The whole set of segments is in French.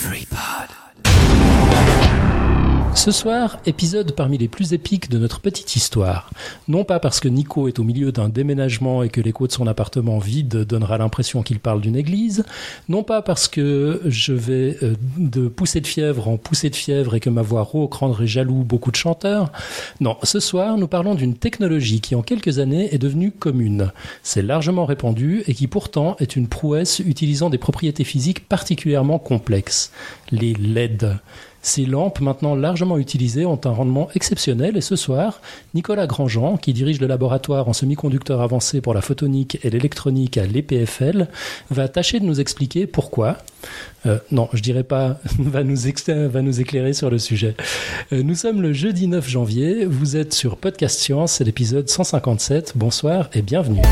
Free Ce soir, épisode parmi les plus épiques de notre petite histoire. Non pas parce que Nico est au milieu d'un déménagement et que l'écho de son appartement vide donnera l'impression qu'il parle d'une église, non pas parce que je vais euh, de poussée de fièvre en poussée de fièvre et que ma voix rauque rendrait jaloux beaucoup de chanteurs. Non, ce soir, nous parlons d'une technologie qui en quelques années est devenue commune. C'est largement répandu et qui pourtant est une prouesse utilisant des propriétés physiques particulièrement complexes. Les LED. Ces lampes, maintenant largement utilisées, ont un rendement exceptionnel et ce soir, Nicolas Grandjean, qui dirige le laboratoire en semi-conducteurs avancés pour la photonique et l'électronique à l'EPFL, va tâcher de nous expliquer pourquoi. Euh, non, je dirais pas, va nous, va nous éclairer sur le sujet. Euh, nous sommes le jeudi 9 janvier, vous êtes sur Podcast Science, c'est l'épisode 157. Bonsoir et bienvenue.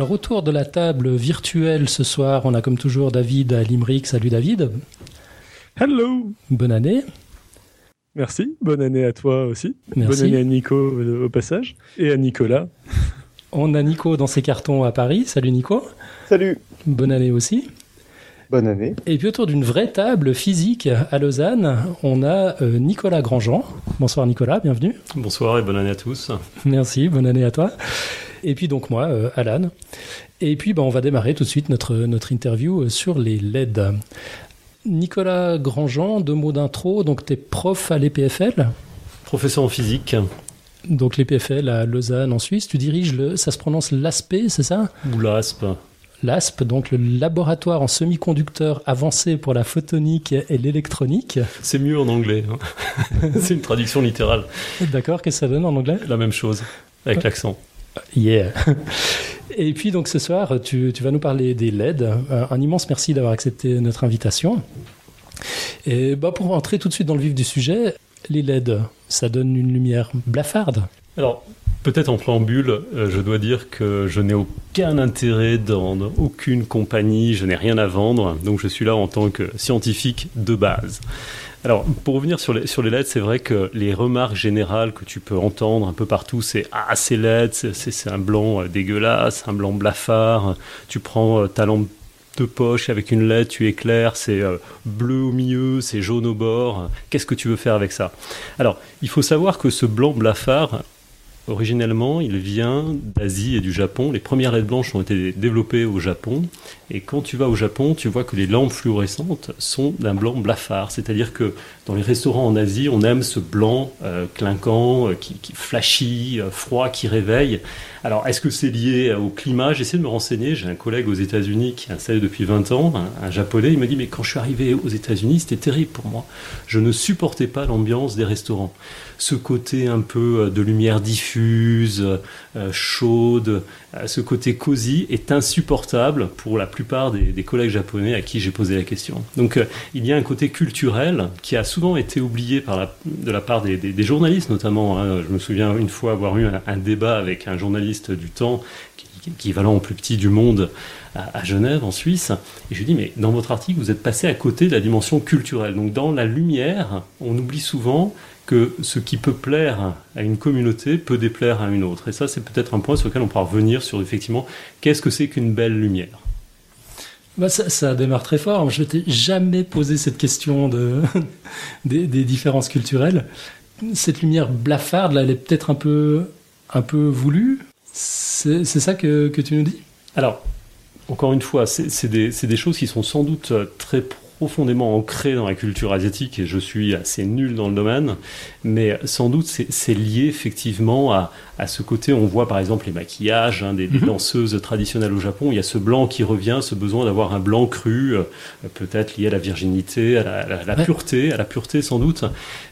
Alors autour de la table virtuelle ce soir, on a comme toujours David à Limerick. Salut David. Hello. Bonne année. Merci. Bonne année à toi aussi. Merci. Bonne année à Nico euh, au passage et à Nicolas. On a Nico dans ses cartons à Paris. Salut Nico. Salut. Bonne année aussi. Bonne année. Et puis autour d'une vraie table physique à Lausanne, on a euh, Nicolas Grandjean. Bonsoir Nicolas, bienvenue. Bonsoir et bonne année à tous. Merci, bonne année à toi. Et puis donc moi, euh, Alan. Et puis ben, on va démarrer tout de suite notre, notre interview euh, sur les LED. Nicolas Grandjean, deux mots d'intro. Donc tu es prof à l'EPFL, Professeur en physique, donc l'EPFL à Lausanne en Suisse. Tu diriges le, ça se prononce l'ASP, c'est ça? Ou l'ASP. L'ASP, donc le laboratoire en semi-conducteurs avancé pour la photonique et l'électronique. C'est mieux en anglais. hein. C'est une traduction littérale. D'accord, qu'est-ce que ça donne en anglais? La même chose, avec l'accent. Yeah. Et puis donc ce soir, tu, tu vas nous parler des LED. Un, un immense merci d'avoir accepté notre invitation. Et bah, pour entrer tout de suite dans le vif du sujet, les LED, ça donne une lumière blafarde? Alors, peut-être en préambule, euh, je dois dire que je n'ai aucun intérêt dans aucune compagnie, je n'ai rien à vendre, donc je suis là en tant que scientifique de base. Alors, pour revenir sur les, sur les LED, c'est vrai que les remarques générales que tu peux entendre un peu partout, c'est Ah, c'est LED, c'est- un blanc euh, dégueulasse, un blanc blafard. Tu prends euh, ta lampe de poche avec une LED, tu éclaires, c'est bleu au milieu, c'est jaune au bord. Qu'est-ce que tu veux faire avec ça? Alors, il faut savoir que ce blanc blafard, originellement, il vient d'Asie et du Japon. Les premières LED blanches ont été développées au Japon. Et quand tu vas au Japon, tu vois que les lampes fluorescentes sont d'un blanc blafard. C'est-à-dire que dans les restaurants en Asie, on aime ce blanc euh, clinquant, euh, qui, qui flashy, euh, froid, qui réveille. Alors, est-ce que c'est lié au climat? J'essaie de me renseigner. J'ai un collègue aux États-Unis qui est installé depuis 20 ans, un, un japonais. Il me dit Mais quand je suis arrivé aux États-Unis, c'était terrible pour moi. Je ne supportais pas l'ambiance des restaurants. Ce côté un peu euh, de lumière diffuse, euh, chaude, euh, ce côté cosy est insupportable pour la plupart des, collègues japonais à qui j'ai posé la question. Donc, il y a un côté culturel qui a souvent été oublié par de la part des, journalistes, notamment. hein. Je me souviens une fois avoir eu un, débat avec un journaliste du temps, qui, qui- équivalent au plus petit du monde, à, à Genève, en Suisse. Et je lui dis, mais dans votre article, vous êtes passé à côté de la dimension culturelle. Donc, dans la lumière, on oublie souvent que ce qui peut plaire à une communauté peut déplaire à une autre. Et ça, c'est peut-être un point sur lequel on pourra revenir sur effectivement qu'est-ce que c'est qu'une belle lumière. Bah, ça, ça démarre très fort. Je t'ai jamais posé cette question de, des, des différences culturelles. Cette lumière blafarde, là, elle est peut-être un peu, un peu voulue. C'est ça que, que tu nous dis? Alors, encore une fois, c'est des, des choses qui sont sans doute très profondément ancrées dans la culture asiatique et je suis assez nul dans le domaine, mais sans doute c'est lié effectivement à, à ce côté, on voit par exemple les maquillages hein, des, des Mhm. danseuses traditionnelles au Japon, il y a ce blanc qui revient, ce besoin d'avoir un blanc cru, euh, peut-être lié à la virginité, à la, à la- à la Ouais. pureté, à la pureté sans doute.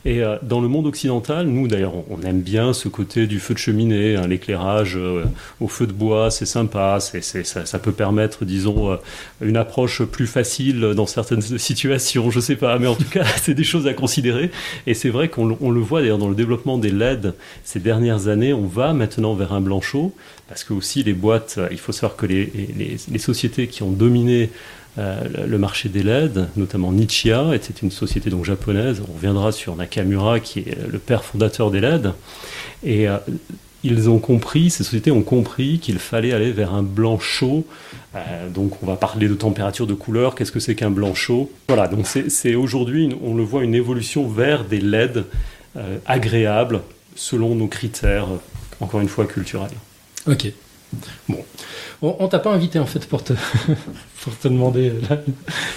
Et euh, dans le monde occidental, nous d'ailleurs, on, aime bien ce côté du feu de cheminée, hein, l'éclairage euh, au feu de bois, c'est sympa, c'est, ça, ça peut permettre, disons, une approche plus facile dans certaines situations, je sais pas, mais en tout cas, c'est des choses à considérer. Et c'est vrai qu'on le- voit d'ailleurs dans le développement des LED ces dernières années, on va maintenant vers un blanc chaud, parce que aussi les boîtes, euh, il faut savoir que les, les, sociétés qui ont dominé le marché des LED, notamment Nichia, était une société donc japonaise. On reviendra sur Nakamura, qui est le père fondateur des LED. Et ils ont compris, ces sociétés ont compris qu'il fallait aller vers un blanc chaud. Euh, donc on va parler de température, de couleur, qu'est-ce que c'est qu'un blanc chaud Voilà, donc c'est aujourd'hui, on le voit, une évolution vers des LED euh, agréables selon nos critères, encore une fois, culturels. Ok. Bon, on, t'a pas invité en fait pour te, pour te demander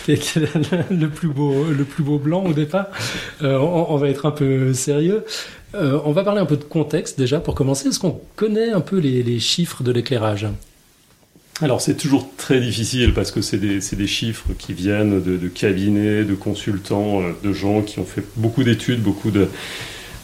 le plus beau, le plus beau blanc au départ. Euh, on, va être un peu sérieux. Euh, on va parler un peu de contexte déjà pour commencer. Est-ce qu'on connaît un peu les, chiffres de l'éclairage? Alors c'est toujours très difficile parce que c'est des, chiffres qui viennent de, cabinets, de consultants, euh, de gens qui ont fait beaucoup d'études, beaucoup de,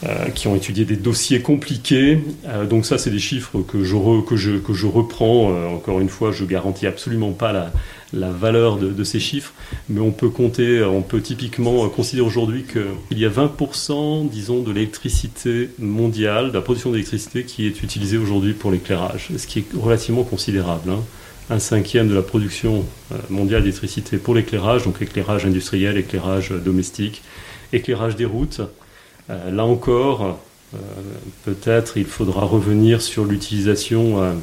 euh, qui ont étudié des dossiers compliqués. donc ça, c'est des chiffres que je, que je, que je reprends. encore une fois, je garantis absolument pas la, la valeur de, ces chiffres, mais on peut compter, on peut typiquement considérer aujourd'hui qu'il y a 20%, disons, de l'électricité mondiale, de la production d'électricité qui est utilisée aujourd'hui pour l'éclairage, ce qui est relativement considérable. Hein. Un cinquième de la production euh, mondiale d'électricité pour l'éclairage, donc éclairage industriel, éclairage domestique, éclairage des routes. Euh, là encore, euh, peut-être il faudra revenir sur l'utilisation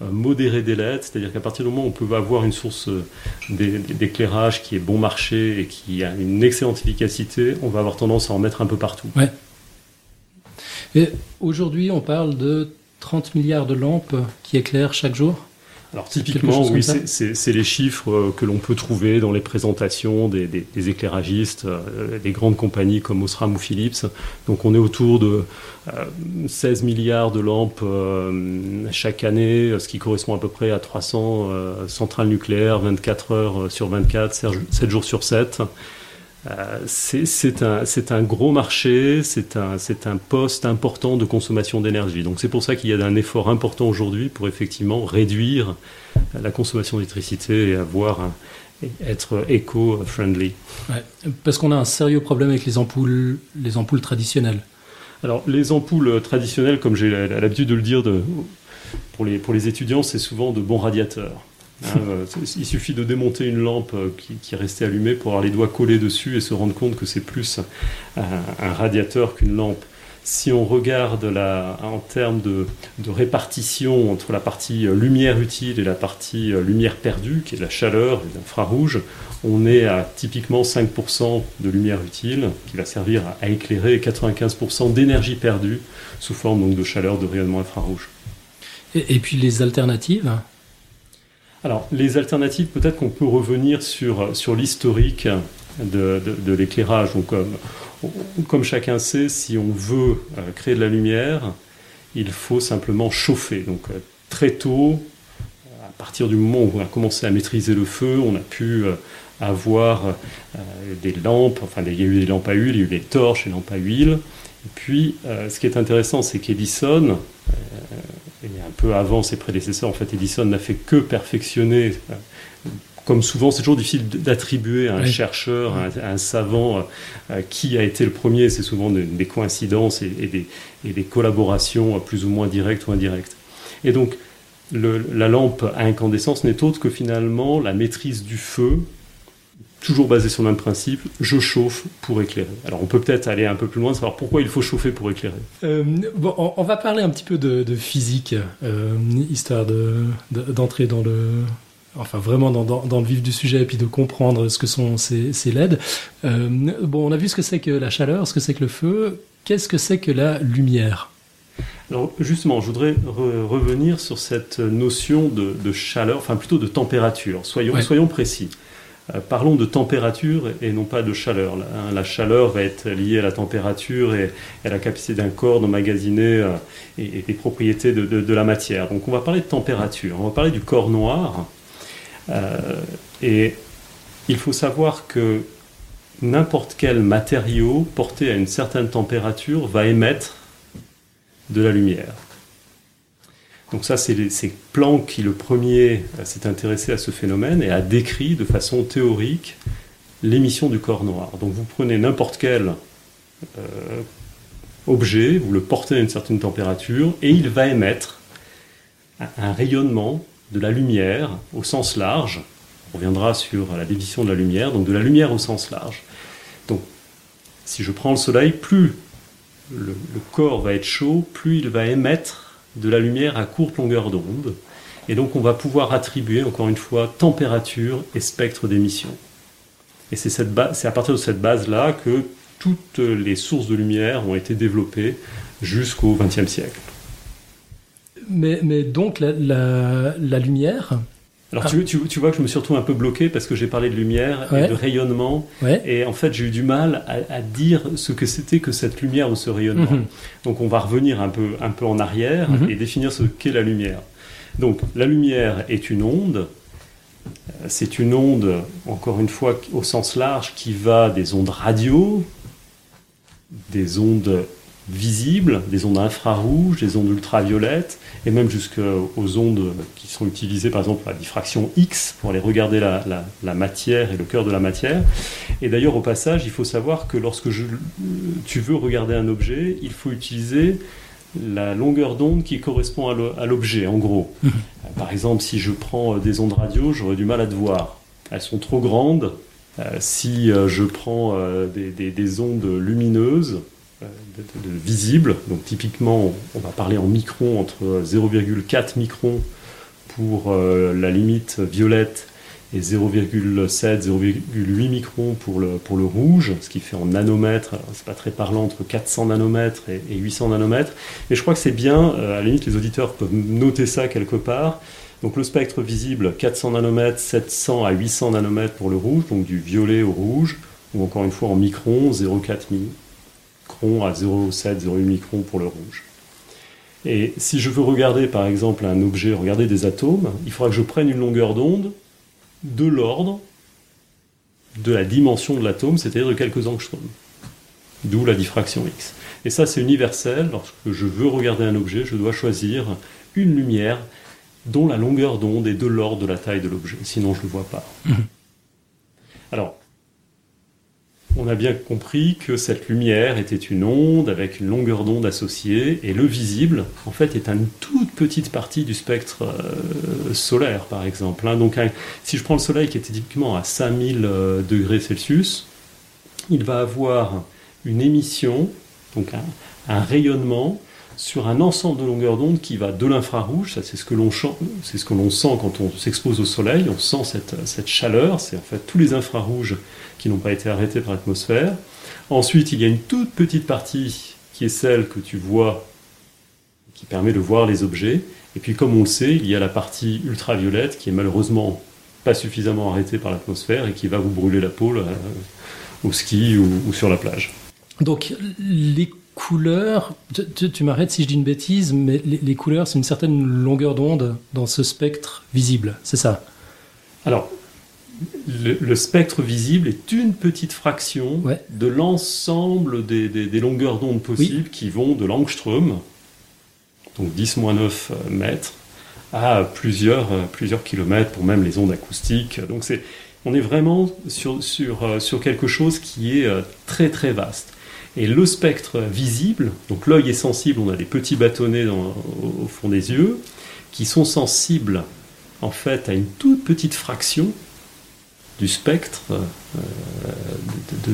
modéré des LED, c'est-à-dire qu'à partir du moment où on peut avoir une source euh, d'éclairage qui est bon marché et qui a une excellente efficacité, on va avoir tendance à en mettre un peu partout. Et aujourd'hui, on parle de 30 milliards de lampes qui éclairent chaque jour? Alors typiquement, oui, c'est les chiffres euh, que l'on peut trouver dans les présentations des, éclairagistes, euh, des grandes compagnies comme Osram ou Philips. Donc on est autour de 16 euh, milliards de lampes chaque année, ce qui correspond à peu près à 300 centrales nucléaires, 24 heures sur 24, 7 jours sur 7. Euh, c'est un, un, gros marché, c'est un, un, poste important de consommation d'énergie. Donc c'est pour ça qu'il y a un effort important aujourd'hui pour effectivement réduire la consommation d'électricité et avoir être éco-friendly. parce qu'on a un sérieux problème avec les ampoules, les ampoules traditionnelles. Alors les ampoules traditionnelles, comme j'ai l'habitude de le dire de, pour, les, pour les étudiants, c'est souvent de bons radiateurs. Hein, euh, il suffit de démonter une lampe euh, qui, est restée allumée pour avoir les doigts collés dessus et se rendre compte que c'est plus un, radiateur qu'une lampe. Si on regarde en termes de, répartition entre la partie euh, lumière utile et la partie lumière perdue, qui est la chaleur et l'infrarouge, on est à typiquement 5% de lumière utile qui va servir à, éclairer et 95% d'énergie perdue sous forme donc, de chaleur de rayonnement infrarouge. et puis les alternatives alors, les alternatives, peut-être qu'on peut revenir sur, sur l'historique de, l'éclairage. comme, comme, chacun sait, si on veut euh, créer de la lumière, il faut simplement chauffer. Donc, euh, très tôt, à partir du moment où on a commencé à maîtriser le feu, on a pu euh, avoir des lampes, enfin, il y a eu des lampes à huile, il y a eu des torches, des lampes à huile. Et puis, ce qui est intéressant, c'est qu'Edison, peu avant ses prédécesseurs, en fait, Edison n'a fait que perfectionner. Euh, comme souvent, c'est toujours difficile d'attribuer à un chercheur, à un, savant, euh, qui a été le premier. C'est souvent des, coïncidences et, des, et, des, collaborations plus ou moins directes ou indirectes. Et donc, le, la lampe à incandescence n'est autre que finalement la maîtrise du feu toujours basé sur le même principe, je chauffe pour éclairer. Alors on peut peut-être aller un peu plus loin, savoir pourquoi il faut chauffer pour éclairer. Euh, bon, on, va parler un petit peu de, physique, euh, histoire d'entrer dans le... Enfin, vraiment dans, le vif du sujet, et puis de comprendre ce que sont ces, LED. Euh, bon, on a vu ce que c'est que la chaleur, ce que c'est que le feu. Qu'est-ce que c'est que la lumière? Alors justement, je voudrais revenir sur cette notion de, chaleur, enfin plutôt de température. Soyons, soyons précis. Euh, parlons de température et non pas de chaleur. Hein. La chaleur va être liée à la température et à la capacité d'un corps d'emmagasiner euh, et, des propriétés de, la matière. Donc on va parler de température, on va parler du corps noir. Euh, et il faut savoir que n'importe quel matériau porté à une certaine température va émettre de la lumière. Donc ça, c'est Planck qui, le premier, s'est intéressé à ce phénomène et a décrit de façon théorique l'émission du corps noir. Donc vous prenez n'importe quel euh, objet, vous le portez à une certaine température, et il va émettre un, rayonnement de la lumière au sens large, On reviendra sur la définition de la lumière, donc de la lumière au sens large. Donc, si je prends le soleil, plus le corps va être chaud, plus il va émettre de la lumière à courte longueur d'onde. Et donc, on va pouvoir attribuer, encore une fois, température et spectre d'émission. Et c'est à partir de cette base-là que toutes les sources de lumière ont été développées jusqu'au XXe siècle. Mais, mais donc la lumière, Alors Ah. tu, tu- tu vois que je me suis retrouvé un peu bloqué parce que j'ai parlé de lumière Ouais. et de rayonnement ouais. et en fait j'ai eu du mal à, à dire ce que c'était que cette lumière ou ce rayonnement. Mhm. Donc on va revenir un peu, un peu en arrière Mhm. et définir ce qu'est la lumière. Donc la lumière est une onde. C'est une onde, encore une fois, au sens large, qui va des ondes radio, des ondes visibles, des ondes infrarouges, des ondes ultraviolettes, et même jusqu'aux ondes qui sont utilisées, par exemple, à diffraction X, pour aller regarder la, la- la matière et le cœur de la matière. Et d'ailleurs, au passage, il faut savoir que lorsque je- tu veux regarder un objet, il faut utiliser la longueur d'onde qui correspond à l'objet, en gros. Mhm. Par exemple, si je prends euh, des ondes radio, j'aurais du mal à te voir. Elles sont trop grandes. Euh, si euh, je prends des, des- des ondes lumineuses, visibles, donc typiquement, on va parler en microns, entre 0,4 microns pour euh, la limite violette et 0,7, 0,8 microns pour le, pour le rouge, ce qui fait en nanomètres, c'est pas très parlant, entre 400 nanomètres et, et 800 nanomètres. Et je crois que c'est bien, euh, à la limite les auditeurs peuvent noter ça quelque part. Donc le spectre visible, 400 nanomètres, 700 à 800 nanomètres pour le rouge, donc du violet au rouge, ou encore une fois en microns, 0,4 microns à 0,7, 0,8 microns pour le rouge. Et si je veux regarder par exemple un objet, regarder des atomes, il faudra que je prenne une longueur d'onde de l'ordre de la dimension de l'atome, c'est-à-dire de quelques angstroms. D'où la diffraction X. Et ça, c'est universel. Lorsque je veux regarder un objet, je dois choisir une lumière dont la longueur d'onde est de l'ordre de la taille de l'objet. Sinon, je ne le vois pas. Alors, on a bien compris que cette lumière était une onde avec une longueur d'onde associée, et le visible, en fait, est une toute petite partie du spectre euh, solaire, par exemple. hein. Donc, si je prends le Soleil qui est typiquement à 5000 euh, degrés Celsius, il va avoir une émission, donc un rayonnement sur un ensemble de longueurs d'onde qui va de l'infrarouge, ça c'est ce que l'on c'est ce que l'on sent quand on s'expose au soleil, on sent cette, cette chaleur, c'est en fait tous les infrarouges qui n'ont pas été arrêtés par l'atmosphère. Ensuite, il y a une toute petite partie qui est celle que tu vois, qui permet de voir les objets. Et puis, comme on le sait, il y a la partie ultraviolette qui est malheureusement pas suffisamment arrêtée par l'atmosphère et qui va vous brûler la peau au ski ou, ou sur la plage. Donc les couleurs, tu, m'arrêtes si je dis une bêtise, mais les, les couleurs, c'est une certaine longueur d'onde dans ce spectre visible, c'est ça? Alors, le, le spectre visible est une petite fraction Ouais. de l'ensemble des, des- des longueurs d'onde possibles qui vont de l'angstrom, donc 10-9 mètres, à plusieurs, euh, plusieurs kilomètres pour même les ondes acoustiques. Donc c'est, on est vraiment sur, sur, euh, sur quelque chose qui est euh, très très vaste. Et le spectre visible, donc l'œil est sensible, on a des petits bâtonnets dans- au, au fond des yeux, qui sont sensibles en fait à une toute petite fraction du spectre euh,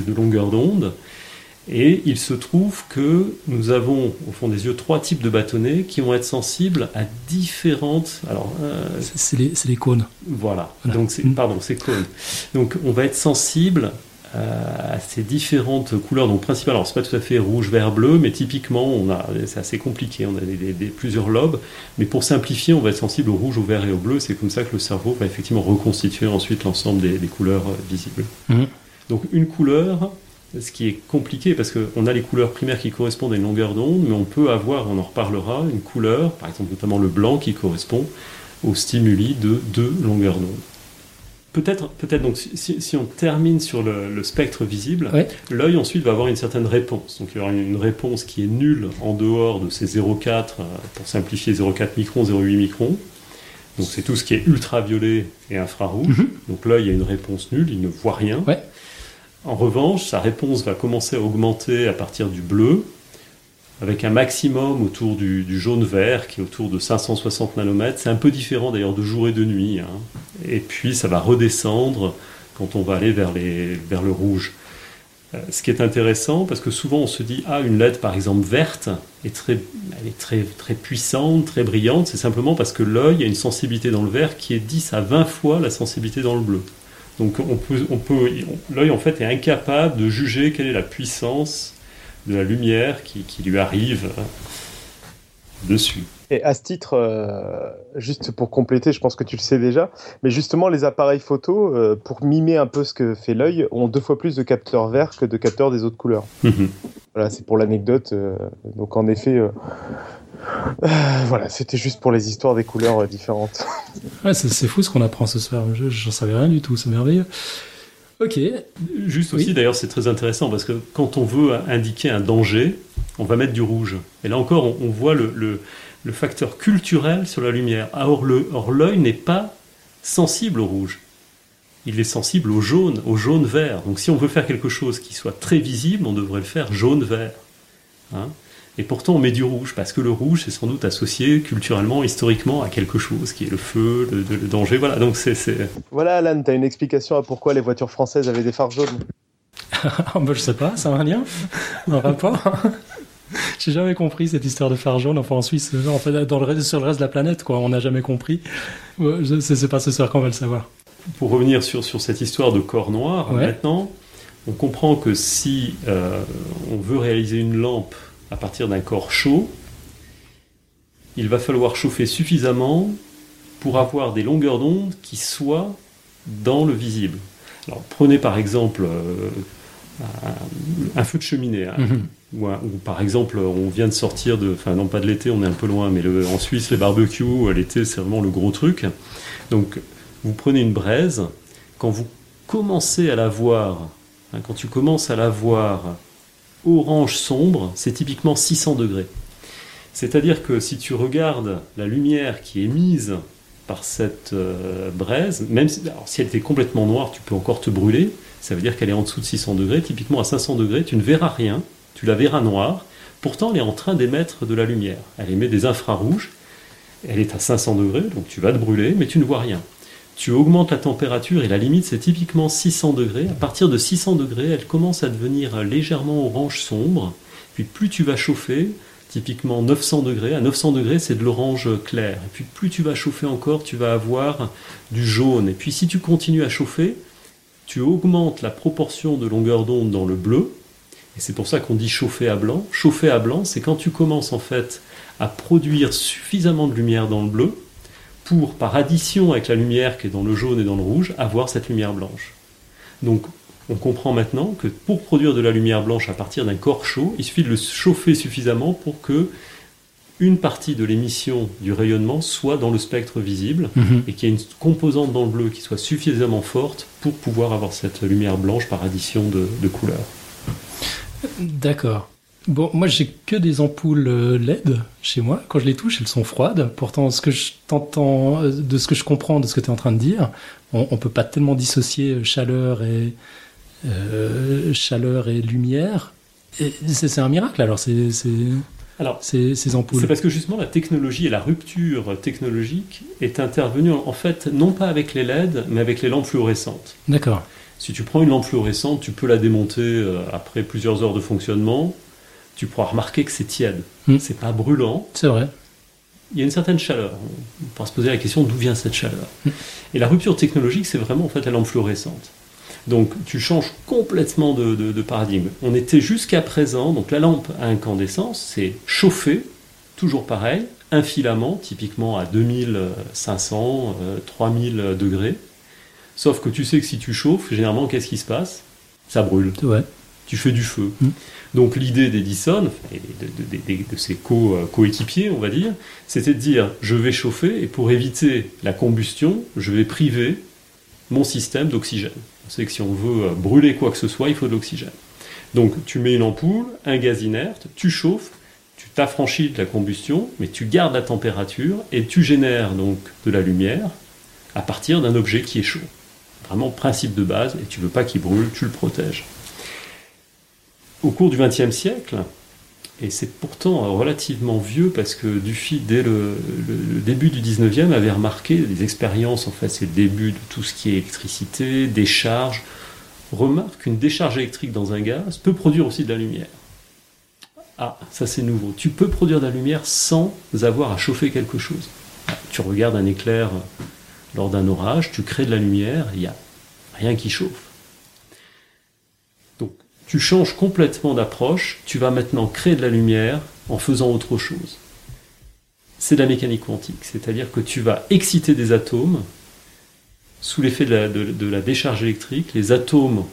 de, longueur d'onde. Et il se trouve que nous avons au fond des yeux trois types de bâtonnets qui vont être sensibles à différentes. Alors, euh, C'est les, les cônes. voilà. Voilà. Donc, c'est, Mm. pardon, c'est cône. Donc, on va être sensible à ces différentes couleurs. Donc, principalement, alors c'est pas tout à fait rouge, vert, bleu, mais typiquement, on a, c'est assez compliqué. On a des, des- des- plusieurs lobes. Mais pour simplifier, on va être sensible au rouge, au vert et au bleu. C'est comme ça que le cerveau va effectivement reconstituer ensuite l'ensemble des, des couleurs euh, visibles. Mhm. Donc, une couleur, ce qui est compliqué parce qu'on a les couleurs primaires qui correspondent à une longueur d'onde, mais on peut avoir, on en reparlera, une couleur, par exemple notamment le blanc qui correspond au stimuli de deux longueurs d'onde. Peut-être, peut-être donc, si- on termine sur le, le spectre visible, Ouais. l'œil ensuite va avoir une certaine réponse. Donc il y aura une, réponse qui est nulle en dehors de ces 0,4, euh, pour simplifier 0,4 microns, 0,8 microns. Donc c'est tout ce qui est ultraviolet et infrarouge. Mhm. Donc l'œil a une réponse nulle, il ne voit rien. Ouais. En revanche, sa réponse va commencer à augmenter à partir du bleu, avec un maximum autour du, jaune-vert qui est autour de 560 nanomètres. C'est un peu différent d'ailleurs de jour et de nuit. Hein. Et puis ça va redescendre quand on va aller vers, le rouge. Euh, ce qui est intéressant, parce que souvent on se dit, ah, une LED par exemple verte, est très, elle est très, très puissante, très brillante, c'est simplement parce que l'œil a une sensibilité dans le vert qui est 10 à 20 fois la sensibilité dans le bleu. Donc on peut, l'œil en fait est incapable de juger quelle est la puissance de la lumière qui, qui lui arrive dessus. Et à ce titre, euh, juste pour compléter, je pense que tu le sais déjà, mais justement, les appareils photo, euh, pour mimer un peu ce que fait l'œil, ont deux fois plus de capteurs verts que de capteurs des autres couleurs. Mhm. Voilà, c'est pour l'anecdote. Euh, donc en effet, voilà, c'était juste pour les histoires des couleurs différentes. Ouais, c'est fou ce qu'on apprend ce soir. J'en savais rien du tout, c'est merveilleux. Ok. Juste aussi, d'ailleurs, c'est très intéressant parce que quand on veut indiquer un danger, on va mettre du rouge. Et là encore, on, voit le le facteur culturel sur la lumière. Or, l'œil n'est pas sensible au rouge. Il est sensible au jaune, au jaune-vert. Donc si on veut faire quelque chose qui soit très visible, on devrait le faire jaune-vert. Hein. Et pourtant, on met du rouge, parce que le rouge est sans doute associé culturellement, historiquement, à quelque chose, qui est le feu, le, danger. Voilà, donc c'est. Voilà, Alan, tu as une explication à pourquoi les voitures françaises avaient des phares jaunes bah, Je sais pas, ça a un lien? Un rapport? J'ai jamais compris cette histoire de phare jaune. Enfin, en Suisse, en fait, dans le, sur le reste de la planète, quoi. On n'a jamais compris. C'est pas ce soir qu'on va le savoir. Pour revenir sur, sur cette histoire de corps noir, maintenant, on comprend que si euh, on veut réaliser une lampe à partir d'un corps chaud, il va falloir chauffer suffisamment pour avoir des longueurs d'onde qui soient dans le visible. Alors, prenez par exemple euh, un, feu de cheminée. Hein. Mhm. Ou, par exemple, on vient de sortir de, enfin non pas de l'été, on est un peu loin, mais en Suisse, les barbecues, l'été, c'est vraiment le gros truc. Donc, vous prenez une braise, quand vous commencez à la voir, hein, quand tu commences à la voir orange sombre, c'est typiquement 600 degrés. C'est-à-dire que si tu regardes la lumière qui est mise par cette euh, braise, même si, si elle était complètement noire, tu peux encore te brûler, ça veut dire qu'elle est en dessous de 600 degrés. Typiquement à 500 degrés, tu ne verras rien, tu la verras noire. Pourtant, elle est en train d'émettre de la lumière. Elle émet des infrarouges. Elle est à 500 degrés, donc tu vas te brûler, mais tu ne vois rien. Tu augmentes la température et la limite c'est typiquement 600 degrés. À partir de 600 degrés, elle commence à devenir légèrement orange sombre. Puis plus tu vas chauffer, typiquement 900 degrés. À 900 degrés, c'est de l'orange clair. Et puis plus tu vas chauffer encore, tu vas avoir du jaune. Et puis si tu continues à chauffer, tu augmentes la proportion de longueur d'onde dans le bleu, et c'est pour ça qu'on dit chauffer à blanc. Chauffer à blanc, c'est quand tu commences en fait à produire suffisamment de lumière dans le bleu pour, par addition avec la lumière qui est dans le jaune et dans le rouge, avoir cette lumière blanche. Donc on comprend maintenant que pour produire de la lumière blanche à partir d'un corps chaud, il suffit de le chauffer suffisamment pour que une partie de l'émission du rayonnement soit dans le spectre visible mhm. et qu'il y ait une composante dans le bleu qui soit suffisamment forte pour pouvoir avoir cette lumière blanche par addition de, couleurs. D'accord. Bon, moi j'ai que des ampoules euh, LED chez moi. Quand je les touche, elles sont froides. Pourtant, ce que je t'entends, euh, de ce que je comprends de ce que tu es en train de dire, on, ne peut pas tellement dissocier chaleur et euh, chaleur et lumière. C'est un miracle. Alors c'est alors, ces, ampoules C'est parce que justement la technologie et la rupture technologique est intervenue en fait non pas avec les LED, mais avec les lampes fluorescentes. D'accord. Si tu prends une lampe fluorescente, tu peux la démonter euh, après plusieurs heures de fonctionnement. Tu pourras remarquer que c'est tiède. Hmm. C'est pas brûlant. C'est vrai. Il y a une certaine chaleur. On pourra se poser la question d'où vient cette chaleur. Hmm. Et la rupture technologique, c'est vraiment en fait la lampe fluorescente. Donc tu changes complètement de, paradigme. On était jusqu'à présent, donc la lampe à incandescence, c'est chauffer, toujours pareil, un filament, typiquement à 2500, 3000 euh, degrés. Sauf que tu sais que si tu chauffes, généralement, qu'est-ce qui se passe? Ça brûle. Ouais. Tu fais du feu. Mm. Donc l'idée d'Edison, et de, ses euh, coéquipiers, on va dire, c'était de dire, je vais chauffer, et pour éviter la combustion, je vais priver mon système d'oxygène. On sait que si on veut euh, brûler quoi que ce soit, il faut de l'oxygène. Donc tu mets une ampoule, un gaz inerte, tu chauffes, tu t'affranchis de la combustion, mais tu gardes la température et tu génères donc de la lumière à partir d'un objet qui est chaud. Vraiment principe de base, et tu veux pas qu'il brûle, tu le protèges. Au cours du XXe siècle, Et c'est pourtant relativement vieux parce que Dufy, dès le, début du 19e, avait remarqué des expériences, en fait, c'est le début de tout ce qui est électricité, décharge, remarque qu'une décharge électrique dans un gaz peut produire aussi de la lumière. Ah, ça c'est nouveau. Tu peux produire de la lumière sans avoir à chauffer quelque chose. Tu regardes un éclair lors d'un orage, tu crées de la lumière, il n'y a rien qui chauffe. Tu changes complètement d'approche, tu vas maintenant créer de la lumière en faisant autre chose. C'est de la mécanique quantique, c'est-à-dire que tu vas exciter des atomes sous l'effet de la, décharge électrique, les atomes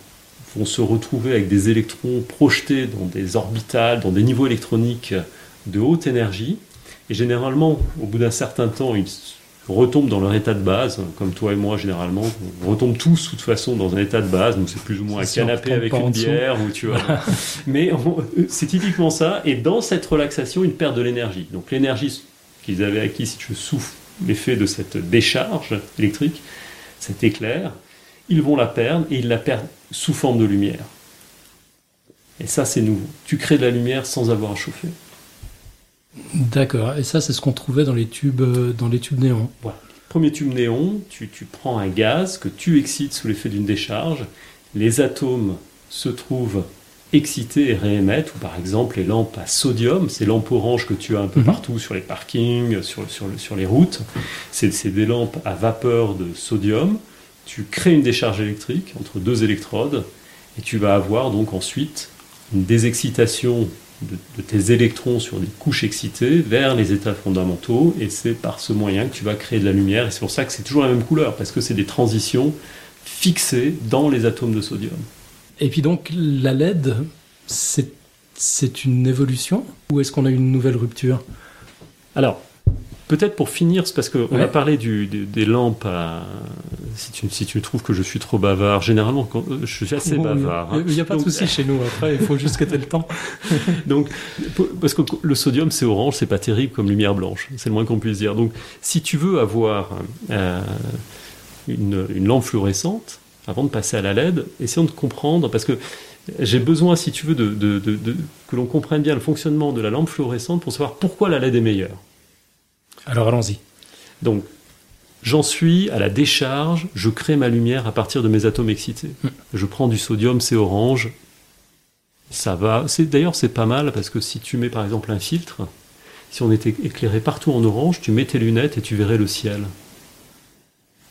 vont se retrouver avec des électrons projetés dans des orbitales, dans des niveaux électroniques de haute énergie. Et généralement, au bout d'un certain temps, ils retombent dans leur état de base, comme toi et moi généralement. On retombe tous, de toute façon, dans un état de base. Donc c'est plus ou moins un canapé avec une bière. Ou tu vois. Mais c'est typiquement ça. Et dans cette relaxation, ils perdent de l'énergie. Donc l'énergie qu'ils avaient acquis, si tu souffles l'effet de cette décharge électrique, cet éclair, ils vont la perdre et ils la perdent sous forme de lumière. Et ça, c'est nouveau. Tu crées de la lumière sans avoir à chauffer. D'accord. Et ça, c'est ce qu'on trouvait dans les tubes, euh, dans les tubes néons. Voilà. Premier tube néon, tu, tu prends un gaz que tu excites sous l'effet d'une décharge. Les atomes se trouvent excités et réémettent, ou par exemple les lampes à sodium, ces lampes oranges que tu as un peu mhm. partout sur les parkings, sur, sur, sur les routes, c'est des lampes à vapeur de sodium. Tu crées une décharge électrique entre deux électrodes et tu vas avoir donc ensuite une désexcitation de, tes électrons sur des couches excitées vers les états fondamentaux et c'est par ce moyen que tu vas créer de la lumière et c'est pour ça que c'est toujours la même couleur parce que c'est des transitions fixées dans les atomes de sodium. Et puis donc la LED, c'est une évolution ou est-ce qu'on a une nouvelle rupture? Alors, peut-être pour finir, c'est parce qu'on a parlé des lampes Si tu, si tu trouves que je suis trop bavard, généralement, euh, je suis assez bavard. Il n'y a, hein. pas de souci chez nous, après, il faut juste que tu aies le temps. Donc, parce que le sodium, c'est orange, c'est pas terrible comme lumière blanche. C'est le moins qu'on puisse dire. Donc, si tu veux avoir euh, une, une lampe fluorescente, avant de passer à la LED, essayons de comprendre, parce que j'ai besoin, si tu veux, de, que l'on comprenne bien le fonctionnement de la lampe fluorescente pour savoir pourquoi la LED est meilleure. Alors allons-y. Donc, j'en suis à la décharge, je crée ma lumière à partir de mes atomes excités. Hmm. Je prends du sodium, c'est orange, ça va. D'ailleurs, c'est pas mal parce que si tu mets par exemple un filtre, si on était éclairé partout en orange, tu mets tes lunettes et tu verrais le ciel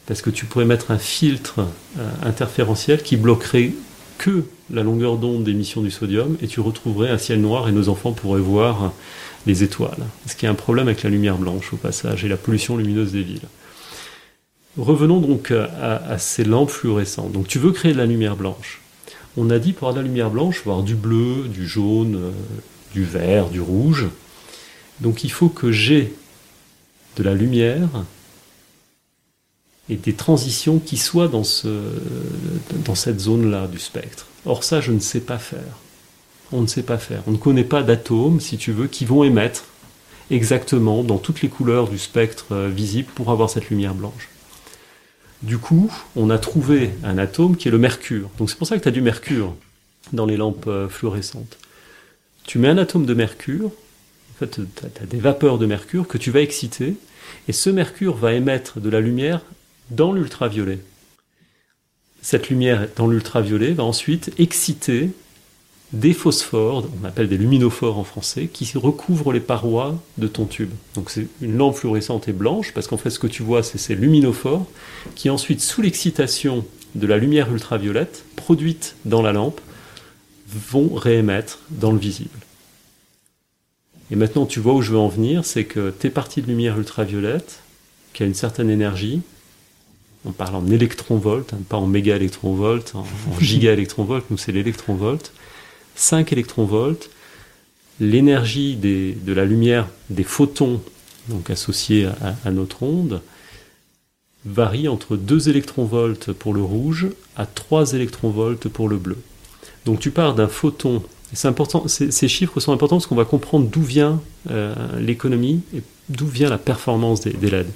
parce que tu pourrais mettre un filtre euh, interférentiel qui bloquerait que la longueur d'onde d'émission du sodium et tu retrouverais un ciel noir et nos enfants pourraient voir les étoiles. Ce qui est un problème avec la lumière blanche au passage et la pollution lumineuse des villes. Revenons donc à, ces lampes fluorescentes. Donc tu veux créer de la lumière blanche. On a dit pour avoir de la lumière blanche, voir du bleu, du jaune, euh, du vert, du rouge. Donc il faut que j'ai de la lumière et des transitions qui soient dans cette zone-là du spectre. Or ça, je ne sais pas faire. On ne sait pas faire. On ne connaît pas d'atomes, si tu veux, qui vont émettre exactement dans toutes les couleurs du spectre euh, visible pour avoir cette lumière blanche. Du coup, on a trouvé un atome qui est le mercure. Donc c'est pour ça que tu as du mercure dans les lampes euh, fluorescentes. Tu mets un atome de mercure, en fait, tu as des vapeurs de mercure que tu vas exciter, et ce mercure va émettre de la lumière dans l'ultraviolet. Cette lumière dans l'ultraviolet va ensuite exciter des phosphores, on appelle des luminophores en français, qui recouvrent les parois de ton tube. Donc c'est une lampe fluorescente et blanche, parce qu'en fait ce que tu vois c'est ces luminophores, qui ensuite, sous l'excitation de la lumière ultraviolette, produite dans la lampe, vont réémettre dans le visible. Et maintenant tu vois où je veux en venir, c'est que tes parties de lumière ultraviolette, qui a une certaine énergie, on parle en électronvolts, hein, pas en méga électronvolts, en, giga électronvolts, nous c'est l'électronvolt. 5 électronvolts, l'énergie de la lumière des photons, donc associés à, notre onde, varie entre 2 électronvolts pour le rouge à 3 électronvolts pour le bleu. Donc tu pars d'un photon, c'est important, ces chiffres sont importants parce qu'on va comprendre d'où vient euh, l'économie et d'où vient la performance des, des LED.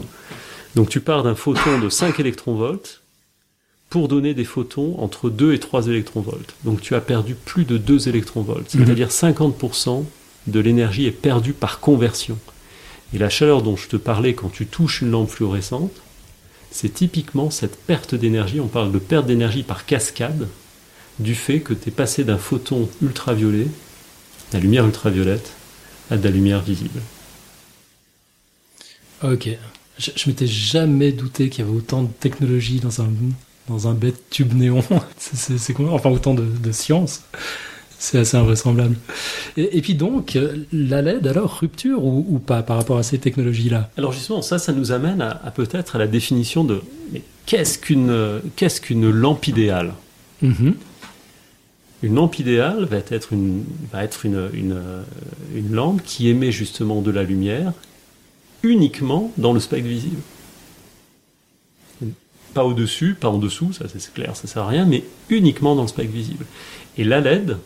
Donc tu pars d'un photon de 5 électronvolts pour donner des photons entre 2 et 3 électronvolts. Donc tu as perdu plus de 2 électronvolts, mhm. c'est-à-dire 50% de l'énergie est perdue par conversion. Et la chaleur dont je te parlais quand tu touches une lampe fluorescente, c'est typiquement cette perte d'énergie, on parle de perte d'énergie par cascade, du fait que tu es passé d'un photon ultraviolet, la lumière ultraviolette, à de la lumière visible. Ok. Je, je m'étais jamais douté qu'il y avait autant de technologie dans un, dans un bête tube néon. c'est Enfin, autant de, de science. C'est assez invraisemblable. Et, puis donc, la LED, alors, rupture ou, pas par rapport à ces technologies-là? Alors justement, ça, ça nous amène à, peut-être à la définition de qu'est-ce qu'une qu'est-ce qu'une lampe idéale? Mm-hmm. Une lampe idéale va être, une, va être une, une, une, lampe qui émet justement de la lumière uniquement dans le spectre visible. Pas au-dessus, pas en dessous, ça c'est clair, ça sert à rien, mais uniquement dans le spectre visible. Et la LED,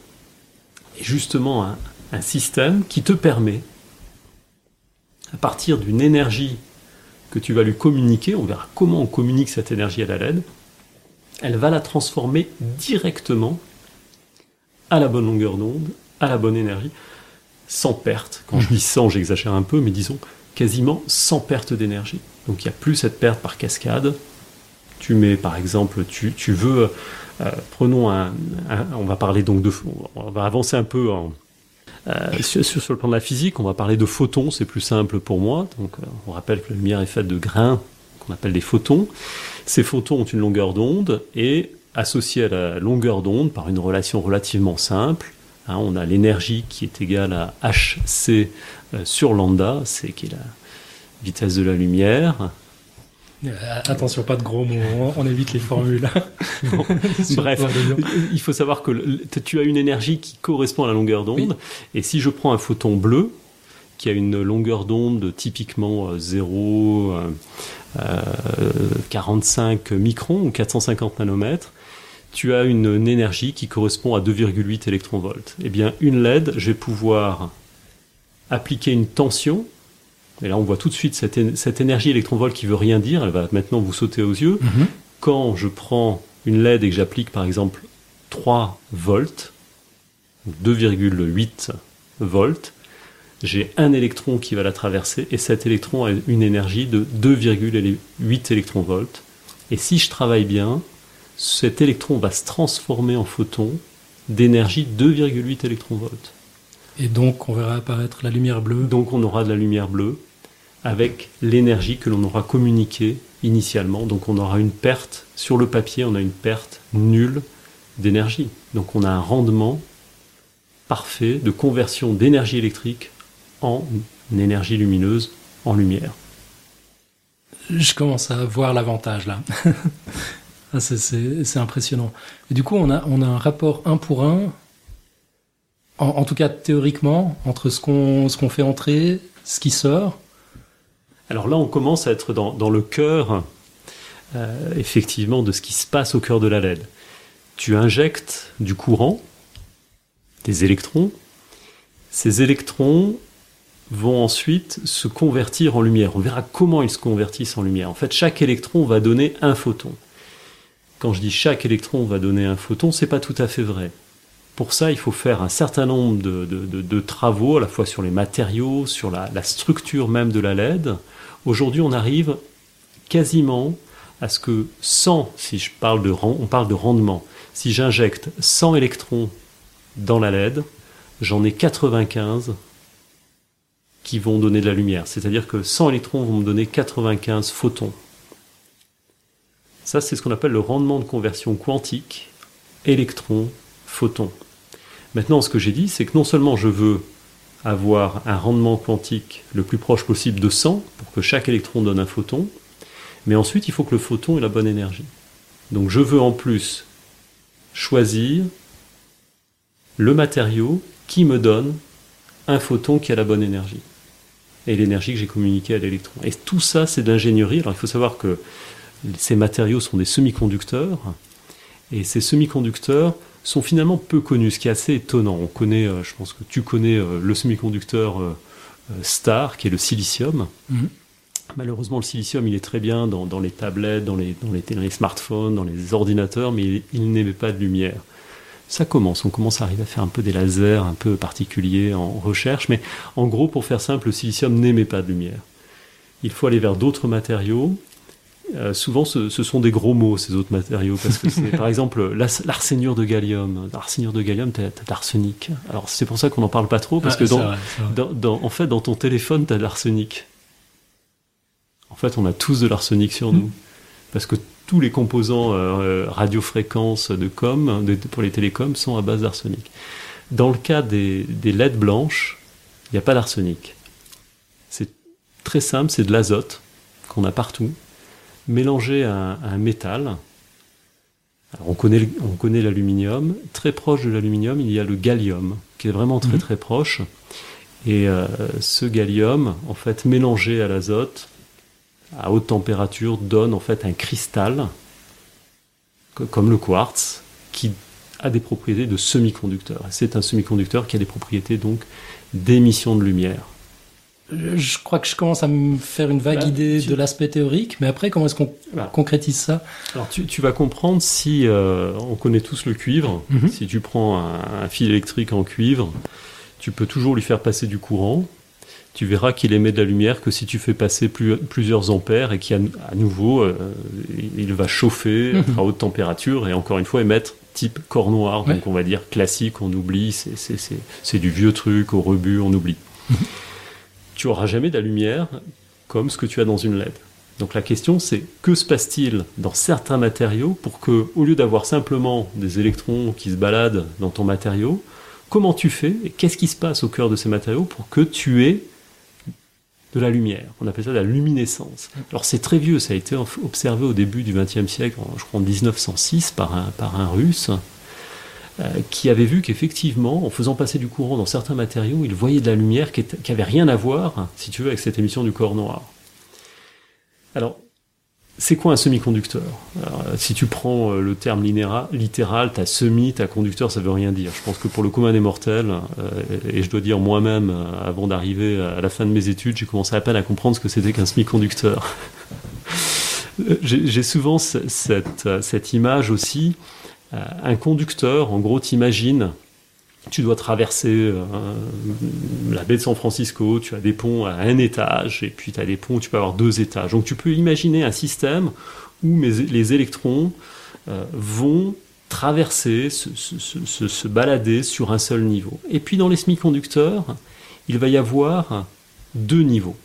justement un, un système qui te permet, à partir d'une énergie que tu vas lui communiquer, on verra comment on communique cette énergie à la LED, elle va la transformer directement à la bonne longueur d'onde, à la bonne énergie, sans perte. Quand je dis sans, j'exagère un peu, mais disons quasiment sans perte d'énergie. Donc il n'y a plus cette perte par cascade. Tu mets par exemple, tu, veux euh, prenons un, on va parler donc de, on va avancer un peu euh, sur, le plan de la physique, on va parler de photons, c'est plus simple pour moi. Donc, euh, on rappelle que la lumière est faite de grains qu'on appelle des photons. Ces photons ont une longueur d'onde et associés à la longueur d'onde par une relation relativement simple, hein, on a l'énergie qui est égale à hc sur lambda, c'est qui est la vitesse de la lumière, attention, pas de gros mots, on évite les formules. Bref, il faut savoir que tu as une énergie qui correspond à la longueur d'onde, et si je prends un photon bleu, qui a une longueur d'onde typiquement 0, euh, 45 euh, microns ou 450 nanomètres, tu as une, une énergie qui correspond à 2,8 électronvolts. Eh bien, une LED, je vais pouvoir appliquer une tension et là, on voit tout de suite cette, cette énergie électronvolt qui veut rien dire. Elle va maintenant vous sauter aux yeux. Mhm. Quand je prends une LED et que j'applique par exemple 3 volts, 2,8 volts, j'ai un électron qui va la traverser et cet électron a une énergie de 2,8 électronvolts. Et si je travaille bien, cet électron va se transformer en photon d'énergie 2,8 électronvolts. Et donc on verra apparaître la lumière bleue. Donc on aura de la lumière bleue avec l'énergie que l'on aura communiquée initialement. Donc on aura une perte, sur le papier, on a une perte nulle d'énergie. Donc on a un rendement parfait de conversion d'énergie électrique en énergie lumineuse, en lumière. Je commence à voir l'avantage là. Ah, c'est impressionnant. Du coup, on a, on a un rapport un pour un, en, tout cas théoriquement, entre ce qu'on qu'on fait entrer, ce qui sort, alors là, on commence à être dans, le cœur, euh, effectivement, de ce qui se passe au cœur de la LED. Tu injectes du courant, des électrons. Ces électrons vont ensuite se convertir en lumière. On verra comment ils se convertissent en lumière. En fait, chaque électron va donner un photon. Quand je dis chaque électron va donner un photon, c'est pas tout à fait vrai. Pour ça, il faut faire un certain nombre de, travaux, à la fois sur les matériaux, sur la, la structure même de la LED, Aujourd'hui, on arrive quasiment à ce que 100, si je parle de, on parle de rendement, si j'injecte 100 électrons dans la LED, j'en ai 95 qui vont donner de la lumière. C'est-à-dire que 100 électrons vont me donner 95 photons. Ça, c'est ce qu'on appelle le rendement de conversion quantique, électron-photon. Maintenant, ce que j'ai dit, c'est que non seulement je veux avoir un rendement quantique le plus proche possible de 100 pour que chaque électron donne un photon, mais ensuite il faut que le photon ait la bonne énergie. Donc je veux en plus choisir le matériau qui me donne un photon qui a la bonne énergie et l'énergie que j'ai communiquée à l'électron. Et tout ça, c'est de l'ingénierie. Alors il faut savoir que ces matériaux sont des semi-conducteurs, et ces semi-conducteurs sont finalement peu connus, ce qui est assez étonnant. On connaît, euh, je pense que tu connais euh, le semi-conducteur euh, star, qui est le silicium. Mhm. Malheureusement, le silicium, il est très bien dans, les tablettes, dans les, dans, les, smartphones, dans les ordinateurs, mais il, n'émet pas de lumière. Ça commence, on commence à arriver à faire un peu des lasers un peu particuliers en recherche, mais en gros, pour faire simple, le silicium n'émet pas de lumière. Il faut aller vers d'autres matériaux. Euh, souvent, ce, sont des gros mots, ces autres matériaux, parce que c'est par exemple l'arsénure de gallium. L'arsénure de gallium, tu as, de l'arsenic. Alors, c'est pour ça qu'on n'en parle pas trop, parce que dans, en fait, dans ton téléphone, tu as de l'arsenic. En fait, on a tous de l'arsenic sur nous. Parce que tous les composants euh, radiofréquences de com pour les télécoms sont à base d'arsenic. Dans le cas des, LED blanches, il n'y a pas d'arsenic. C'est très simple, c'est de l'azote qu'on a partout, mélangé à, un métal. on connaît, on connaît l'aluminium. Très proche de l'aluminium, il y a le gallium, qui est vraiment très mhm. très proche. Et euh, ce gallium, en fait, mélangé à l'azote, à haute température donne en fait un cristal, comme le quartz, qui a des propriétés de semi-conducteur. C'est un semi-conducteur qui a des propriétés donc d'émission de lumière. Je crois que je commence à me faire une vague idée de l'aspect théorique, mais après, comment est-ce qu'on concrétise ça? Alors, tu, vas comprendre si euh, on connaît tous le cuivre. Mhm. Si tu prends un, fil électrique en cuivre, tu peux toujours lui faire passer du courant tu verras qu'il émet de la lumière que si tu fais passer plusieurs ampères et qu'à nouveau, euh, il va chauffer mhm. à haute température et encore une fois émettre type corps noir, donc on va dire classique, on oublie, c'est du vieux truc au rebut, on oublie. Tu auras jamais de la lumière comme ce que tu as dans une LED. Donc la question c'est que se passe-t-il dans certains matériaux pour que, au lieu d'avoir simplement des électrons qui se baladent dans ton matériau, comment tu fais et qu'est-ce qui se passe au cœur de ces matériaux pour que tu aies de la lumière? On appelle ça la luminescence. Alors c'est très vieux, ça a été observé au début du XXe siècle, je crois en 1906, par un, par un russe, qui avait vu qu'effectivement, en faisant passer du courant dans certains matériaux, il voyait de la lumière qui n'avait rien à voir, si tu veux, avec cette émission du corps noir. Alors, c'est quoi un semi-conducteur? Si tu prends euh, le terme littéral, ta semi, ta conducteur, ça veut rien dire. Je pense que pour le commun des mortels, euh, et je dois dire moi-même, euh, avant d'arriver à la fin de mes études, j'ai commencé à peine à comprendre ce que c'était qu'un semi-conducteur. j'ai souvent cette, image aussi. Un conducteur, en gros, t'imagines tu dois traverser euh, la baie de San Francisco, tu as des ponts à un étage, et puis tu as des ponts où tu peux avoir deux étages. Donc tu peux imaginer un système où les électrons euh, vont traverser, se, balader sur un seul niveau. Et puis dans les semi-conducteurs, il va y avoir deux niveaux.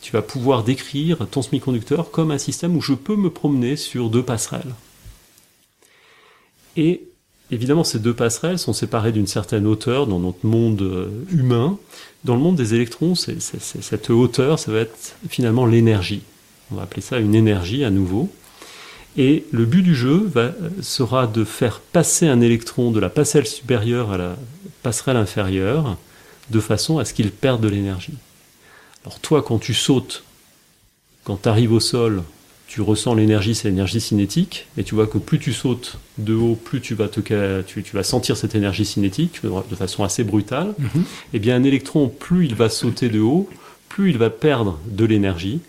Tu vas pouvoir décrire ton semi-conducteur comme un système où je peux me promener sur deux passerelles. Et Évidemment, ces deux passerelles sont séparées d'une certaine hauteur dans notre monde euh, humain. Dans le monde des électrons, cette hauteur, ça va être finalement l'énergie. On va appeler ça une énergie à nouveau. Et le but du jeu sera de faire passer un électron de la passerelle supérieure à la passerelle inférieure de façon à ce qu'il perde de l'énergie. Alors toi, quand tu sautes, quand tu arrives au sol, tu ressens l'énergie, c'est l'énergie cinétique, et tu vois que plus tu sautes de haut, plus tu vas, te, tu, vas sentir cette énergie cinétique de façon assez brutale. Et mhm. eh bien un électron, plus il va sauter de haut, plus il va perdre de l'énergie,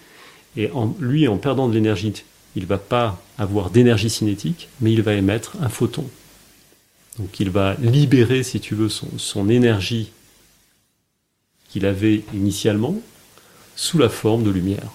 et en, lui, en perdant de l'énergie, il va pas avoir d'énergie cinétique, mais il va émettre un photon. Donc il va libérer, si tu veux, son, son énergie qu'il avait initialement sous la forme de lumière.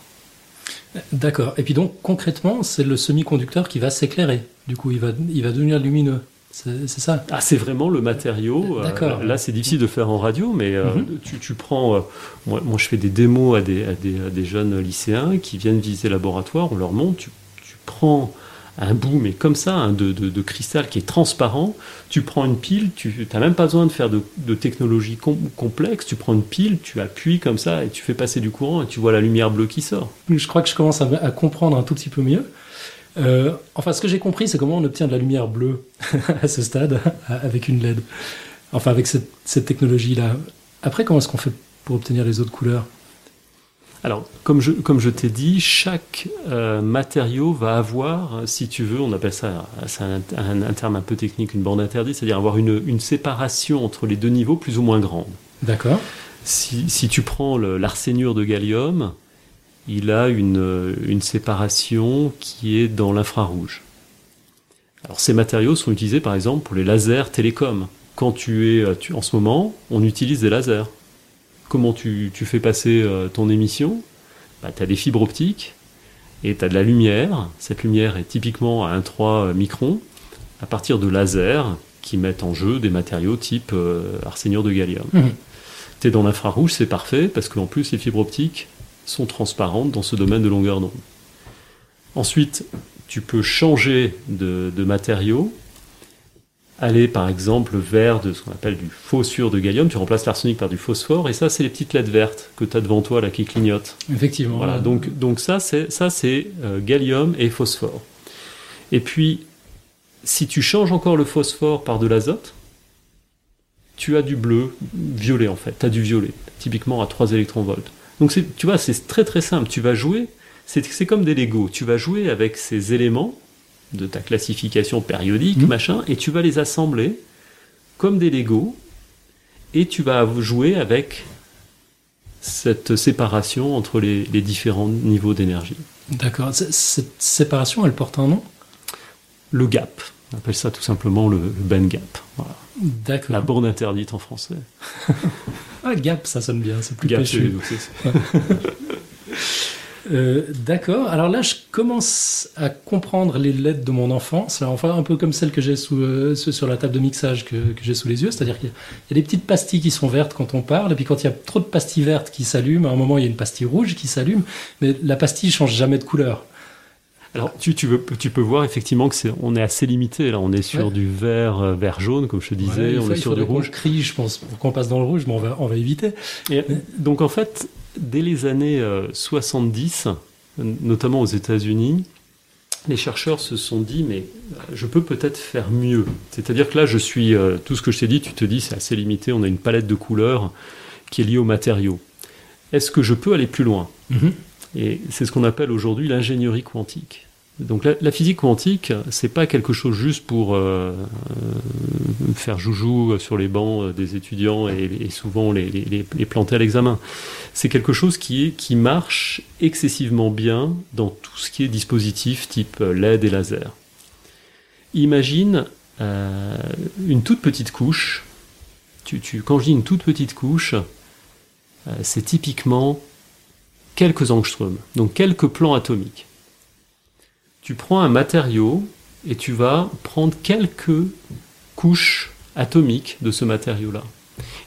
D'accord. Et puis donc concrètement, c'est le semi-conducteur qui va s'éclairer. Du coup, il va, il va devenir lumineux. C'est ça? Ah, c'est vraiment le matériau. Euh, D'accord. là, c'est difficile de faire en radio, mais euh, mhm. tu, tu, prends. Euh, moi, moi, je fais des démos à des, à des, à des, jeunes lycéens qui viennent visiter le laboratoire. On leur montre. Tu, tu prends un bout, mais comme ça, hein, de, de, cristal qui est transparent. Tu prends une pile, tu n'as même pas besoin de faire de, de technologie complexe. Tu prends une pile, tu appuies comme ça et tu fais passer du courant et tu vois la lumière bleue qui sort. Je crois que je commence à, comprendre un tout petit peu mieux. Euh, enfin, ce que j'ai compris, c'est comment on obtient de la lumière bleue à ce stade avec une LED. Enfin, avec cette, cette technologie-là. Après, comment est-ce qu'on fait pour obtenir les autres couleurs? Alors, comme je, comme je t'ai dit, chaque euh, matériau va avoir, si tu veux, on appelle ça, c'est un, terme un peu technique, une bande interdite, c'est-à-dire avoir une, une, séparation entre les deux niveaux plus ou moins grande. D'accord. Si, si, tu prends l'arsénure de gallium, il a une, une séparation qui est dans l'infrarouge. Alors ces matériaux sont utilisés par exemple pour les lasers télécoms. Quand tu es en ce moment, on utilise des lasers. Comment tu, fais passer ton émission bah, Tu as des fibres optiques et tu as de la lumière. Cette lumière est typiquement à 1,3 microns à partir de lasers qui mettent en jeu des matériaux type euh, arséniure de gallium. Mmh. Tu es dans l'infrarouge, c'est parfait, parce qu'en plus les fibres optiques sont transparentes dans ce domaine de longueur d'onde. Ensuite, tu peux changer de, de matériau, aller par exemple vers de ce qu'on appelle du phosphure de gallium, tu remplaces l'arsenic par du phosphore, et ça c'est les petites LED vertes que tu as devant toi là qui clignotent. Effectivement. Voilà, donc, donc ça c'est ça c'est euh, gallium et phosphore. Et puis si tu changes encore le phosphore par de l'azote, tu as du bleu, violet en fait, tu as du violet, typiquement à 3 électronvolts. Donc tu vois, c'est très très simple, tu vas jouer, c'est comme des Lego, tu vas jouer avec ces éléments de ta classification périodique, mmh. machin, et tu vas les assembler comme des Lego, et tu vas jouer avec cette séparation entre les, les différents niveaux d'énergie. D'accord. Cette séparation, elle porte un nom? Le gap. On appelle ça tout simplement le, band gap. D'accord. La borne interdite en français. ah, gap, ça sonne bien, c'est plus gap, euh, D'accord. Alors là, je commence à comprendre les lettres de mon enfance. Enfin, un peu comme celles que j'ai euh, sur la table de mixage que, que j'ai sous les yeux. C'est-à-dire qu'il y, a des petites pastilles qui sont vertes quand on parle, et puis quand il y a trop de pastilles vertes qui s'allument, à un moment il y a une pastille rouge qui s'allume, mais la pastille change jamais de couleur. Alors, tu, tu, veux, tu peux voir effectivement que c'est, on est assez limité. Là, on est sur du vert, euh, vert jaune, comme je te disais. on est sur du rouge. crie, je pense, pour qu'on passe dans le rouge, mais on va, on va éviter. Donc, en fait, dès les années 70, euh, notamment aux États-Unis, les chercheurs se sont dit, mais euh, je peux peut-être faire mieux. C'est-à-dire que là, je suis, tout ce que je t'ai dit, tu te dis, c'est assez limité. On a une palette de couleurs qui est liée aux matériaux. Est-ce que je peux aller plus loin? Mm-hmm. Et c'est ce qu'on appelle aujourd'hui l'ingénierie quantique. Donc la, physique quantique, c'est pas quelque chose juste pour euh, euh, faire joujou sur les bancs des étudiants et, souvent les, planter à l'examen. C'est quelque chose qui, est, qui marche excessivement bien dans tout ce qui est dispositif type LED et laser. Imagine euh, une toute petite couche. Quand je dis une toute petite couche, c'est typiquement quelques angstroms, donc quelques plans atomiques. Tu prends un matériau et tu vas prendre quelques couches atomiques de ce matériau-là.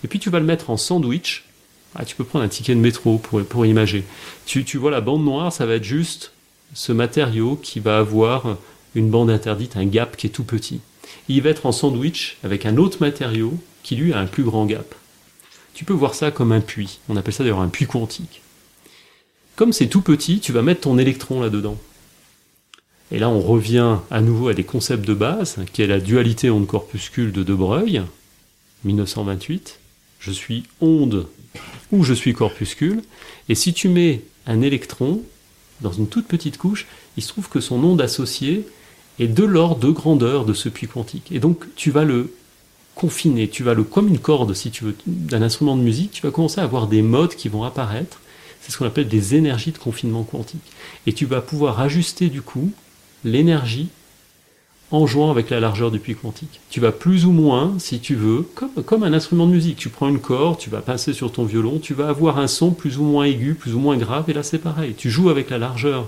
Et puis tu vas le mettre en sandwich. Ah, tu peux prendre un ticket de métro pour, pour imager. Tu, tu vois la bande noire, ça va être juste ce matériau qui va avoir une bande interdite, un gap qui est tout petit. Il va être en sandwich avec un autre matériau qui lui a un plus grand gap. Tu peux voir ça comme un puits. On appelle ça d'ailleurs un puits quantique. Comme c'est tout petit, tu vas mettre ton électron là-dedans. Et là, on revient à nouveau à des concepts de base, qui est la dualité onde-corpuscule de De Broglie, 1928. Je suis onde ou je suis corpuscule. Et si tu mets un électron dans une toute petite couche, il se trouve que son onde associée est de l'ordre de grandeur de ce puits quantique. Et donc, tu vas le confiner, tu vas le, comme une corde, si tu veux, d'un instrument de musique, tu vas commencer à avoir des modes qui vont apparaître c'est ce qu'on appelle des énergies de confinement quantique. Et tu vas pouvoir ajuster du coup l'énergie en jouant avec la largeur du puits quantique. Tu vas plus ou moins, si tu veux, comme, un instrument de musique. Tu prends une corde, tu vas pincer sur ton violon, tu vas avoir un son plus ou moins aigu, plus ou moins grave, et là c'est pareil. Tu joues avec la largeur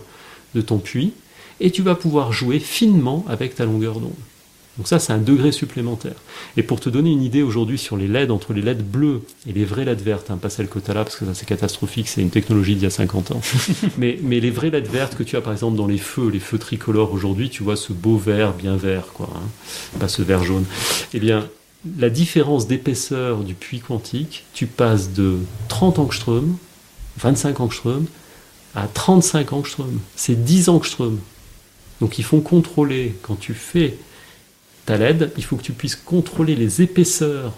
de ton puits, et tu vas pouvoir jouer finement avec ta longueur d'onde. Donc ça, c'est un degré supplémentaire. Et pour te donner une idée aujourd'hui sur les LED, entre les LED bleus et les vrais LED vertes, hein, pas celles que tu as là, parce que ça c'est catastrophique, c'est une technologie d'il y a 50 ans. mais, les vraies LED vertes que tu as par exemple dans les feux, les feux tricolores aujourd'hui, tu vois ce beau vert bien vert, quoi, hein, pas ce vert jaune. Eh bien, la différence d'épaisseur du puits quantique, tu passes de 30 angstroms, 25 angstroms, à 35 angstroms. C'est 10 angstroms. Donc ils font contrôler, quand tu fais ta LED, il faut que tu puisses contrôler les épaisseurs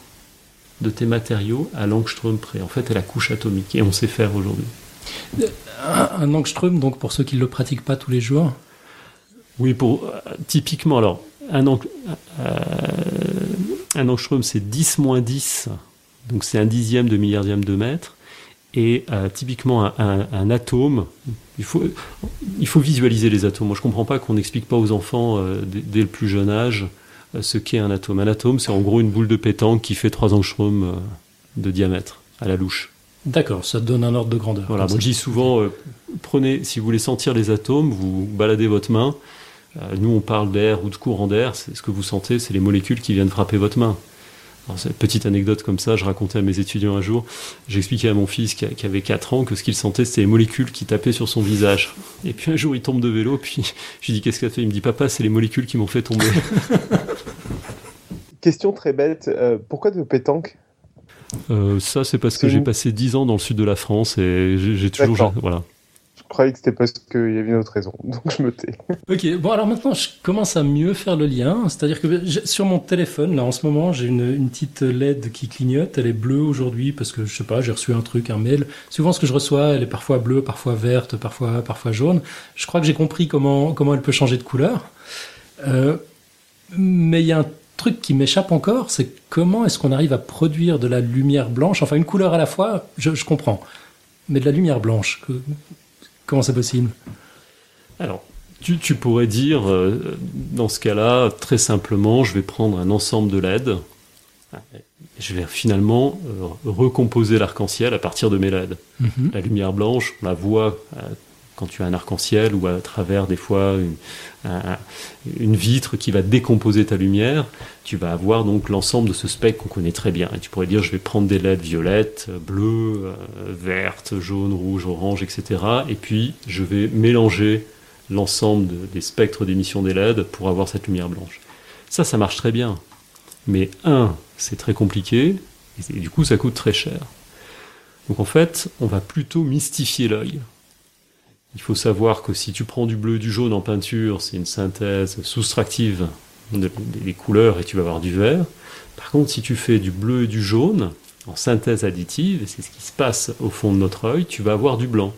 de tes matériaux à l'angstrom près, en fait à la couche atomique, et on sait faire aujourd'hui. Un, angstrom, donc pour ceux qui ne le pratiquent pas tous les jours Oui, pour, euh, typiquement, alors, un, euh, un angstrom c'est 10 moins 10, donc c'est un dixième de milliardième de mètre, Et euh, typiquement, un, atome, il faut, il faut visualiser les atomes. Moi, je ne comprends pas qu'on n'explique pas aux enfants euh, dès, le plus jeune âge euh, ce qu'est un atome. Un atome, c'est en gros une boule de pétanque qui fait 3 angstroms de diamètre à la louche. D'accord, ça donne un ordre de grandeur. Voilà, moi je dis souvent, prenez, si vous voulez sentir les atomes, vous baladez votre main. nous, on parle d'air ou de courant d'air. Ce que vous sentez, c'est les molécules qui viennent frapper votre main petite anecdote comme ça, je racontais à mes étudiants un jour, j'expliquais à mon fils qui, avait 4 ans que ce qu'il sentait c'était les molécules qui tapaient sur son visage. Et puis un jour il tombe de vélo, puis je lui dis qu'est-ce qu'il a fait? Il me dit papa c'est les molécules qui m'ont fait tomber. Question très bête, euh, pourquoi de pétanque? Euh, Ça c'est parce que j'ai passé 10 ans dans le sud de la France et j'ai toujours... Voilà croyais que c'était parce qu'il y avait une autre raison, donc je me tais. Ok, bon alors maintenant je commence à mieux faire le lien, c'est-à-dire que sur mon téléphone, là en ce moment, j'ai une, petite LED qui clignote, elle est bleue aujourd'hui parce que je sais pas, j'ai reçu un truc, un mail. Souvent ce que je reçois, elle est parfois bleue, parfois verte, parfois, parfois jaune. Je crois que j'ai compris comment, comment elle peut changer de couleur. Euh, mais il y a un truc qui m'échappe encore, c'est comment est-ce qu'on arrive à produire de la lumière blanche, enfin une couleur à la fois, je, je comprends, mais de la lumière blanche. Comment c'est possible Alors, tu, pourrais dire, euh, dans ce cas-là, très simplement, je vais prendre un ensemble de LED, je vais finalement euh, recomposer l'arc-en-ciel à partir de mes LED. Mhm. La lumière blanche, on la voit euh, quand tu as un arc-en-ciel ou à travers des fois une, vitre qui va décomposer ta lumière, tu vas avoir donc l'ensemble de ce spectre qu'on connaît très bien. Et tu pourrais dire je vais prendre des LED violettes, bleues, euh, vertes, jaunes, rouges, oranges, etc. Et puis je vais mélanger l'ensemble des spectres d'émission des LED pour avoir cette lumière blanche. Ça, ça marche très bien. Mais un, c'est très compliqué, et du coup ça coûte très cher. Donc en fait, on va plutôt mystifier l'œil. Il faut savoir que si tu prends du bleu, du jaune en peinture, c'est une synthèse soustractive des couleurs et tu vas avoir du vert. Par contre, si tu fais du bleu et du jaune en synthèse additive, et c'est ce qui se passe au fond de notre œil, tu vas avoir du blanc.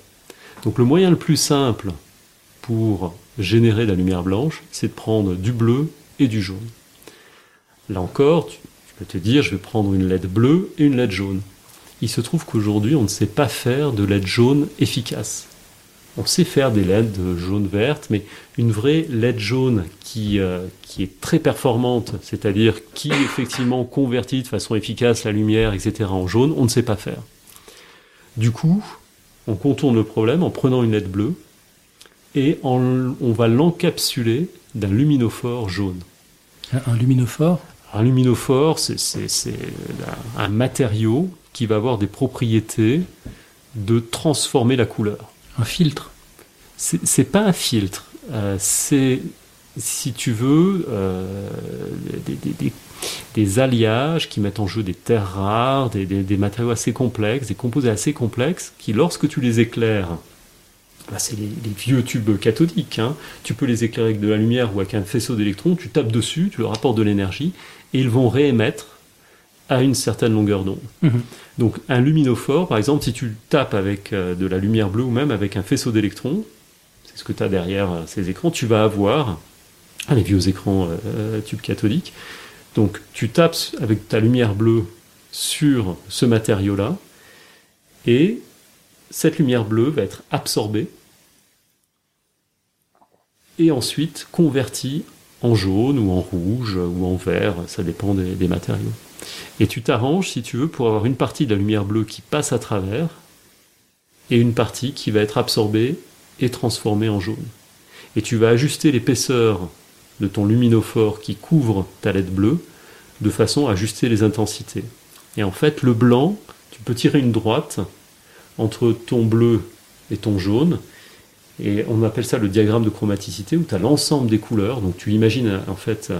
Donc le moyen le plus simple pour générer la lumière blanche, c'est de prendre du bleu et du jaune. Là encore, tu, peux te dire, je vais prendre une LED bleue et une LED jaune. Il se trouve qu'aujourd'hui, on ne sait pas faire de LED jaune efficace on sait faire des LED jaune-verte, mais une vraie LED jaune qui, euh, qui est très performante, c'est-à-dire qui effectivement convertit de façon efficace la lumière, etc., en jaune, on ne sait pas faire. Du coup, on contourne le problème en prenant une LED bleue et on va l'encapsuler d'un luminophore jaune. Un luminophore? Un luminophore, c'est un matériau qui va avoir des propriétés de transformer la couleur. Un filtre C'est pas un filtre. Euh, c'est, si tu veux, euh, des, alliages qui mettent en jeu des terres rares, des, matériaux assez complexes, des composés assez complexes, qui, lorsque tu les éclaires, bah, c'est les, vieux tubes cathodiques, hein, tu peux les éclairer avec de la lumière ou avec un faisceau d'électrons, tu tapes dessus, tu leur apportes de l'énergie, et ils vont réémettre à une certaine longueur d'onde. Mhm. Donc un luminophore, par exemple, si tu tapes avec euh, de la lumière bleue ou même avec un faisceau d'électrons, c'est ce que tu as derrière euh, ces écrans, tu vas avoir ah, les vieux écrans euh, tubes cathodiques. Donc tu tapes avec ta lumière bleue sur ce matériau-là, et cette lumière bleue va être absorbée et ensuite convertie en jaune ou en rouge ou en vert, ça dépend des matériaux. Et tu t'arranges, si tu veux, pour avoir une partie de la lumière bleue qui passe à travers et une partie qui va être absorbée et transformée en jaune. Et tu vas ajuster l'épaisseur de ton luminophore qui couvre ta LED bleue de façon à ajuster les intensités. Et en fait, le blanc, tu peux tirer une droite entre ton bleu et ton jaune, et on appelle ça le diagramme de chromaticité où tu as l'ensemble des couleurs. Donc tu imagines en fait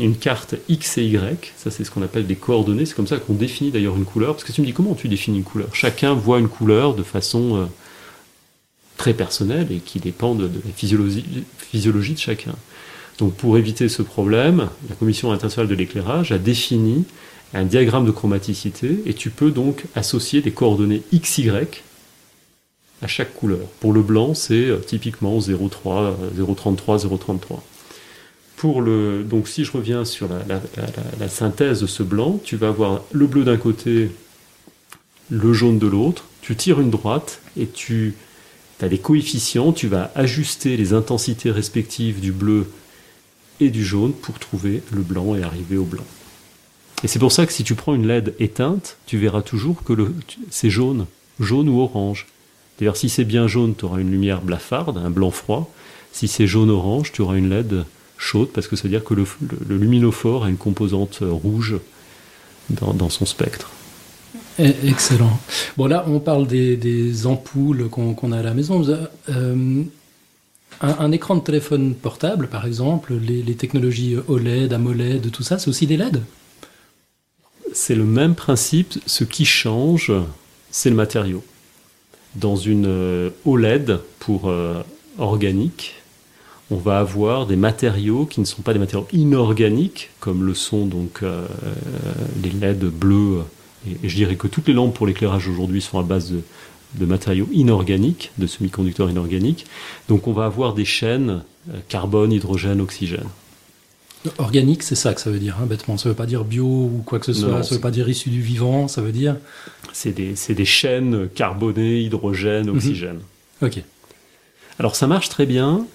une carte X et Y, ça c'est ce qu'on appelle des coordonnées. C'est comme ça qu'on définit d'ailleurs une couleur. Parce que tu me dis comment tu définis une couleur? Chacun voit une couleur de façon euh, très personnelle et qui dépend de, la physiologie, physiologie de chacun. Donc pour éviter ce problème, la Commission internationale de l'éclairage a défini un diagramme de chromaticité et tu peux donc associer des coordonnées XY chaque couleur. Pour le blanc, c'est euh, typiquement 0,3, 0,33, 0,33. Pour le, donc si je reviens sur la, synthèse de ce blanc, tu vas avoir le bleu d'un côté, le jaune de l'autre. tu tires une droite et tu as des coefficients, tu vas ajuster les intensités respectives du bleu et du jaune pour trouver le blanc et arriver au blanc. Et c'est pour ça que si tu prends une LED éteinte, tu verras toujours que c'est jaune, jaune ou orange. D'ailleurs, si c'est bien jaune, tu auras une lumière blafarde, un blanc froid. Si c'est jaune-orange, tu auras une LED chaude, parce que ça veut dire que le, luminophore a une composante rouge dans, son spectre. Eh, excellent. Bon, là, on parle des, ampoules qu'on a à la maison. Euh, un, écran de téléphone portable, par exemple, les, les technologies OLED, AMOLED, tout ça, c'est aussi des LED C'est le même principe. Ce qui change, c'est le matériau. Dans une euh, OLED pour euh, organique, on va avoir des matériaux qui ne sont pas des matériaux inorganiques, comme le sont donc euh, les LED bleus. Et, je dirais que toutes les lampes pour l'éclairage aujourd'hui sont à base de, matériaux inorganiques, de semi-conducteurs inorganiques. Donc on va avoir des chaînes carbone, hydrogène, oxygène. Organique, c'est ça que ça veut dire, hein, bêtement. Ça ne veut pas dire bio ou quoi que ce soit, ça ne veut pas dire issu du vivant, ça veut dire. C'est des, des, chaînes carbonées, hydrogène, mhm. oxygène. Ok. Alors ça marche très bien.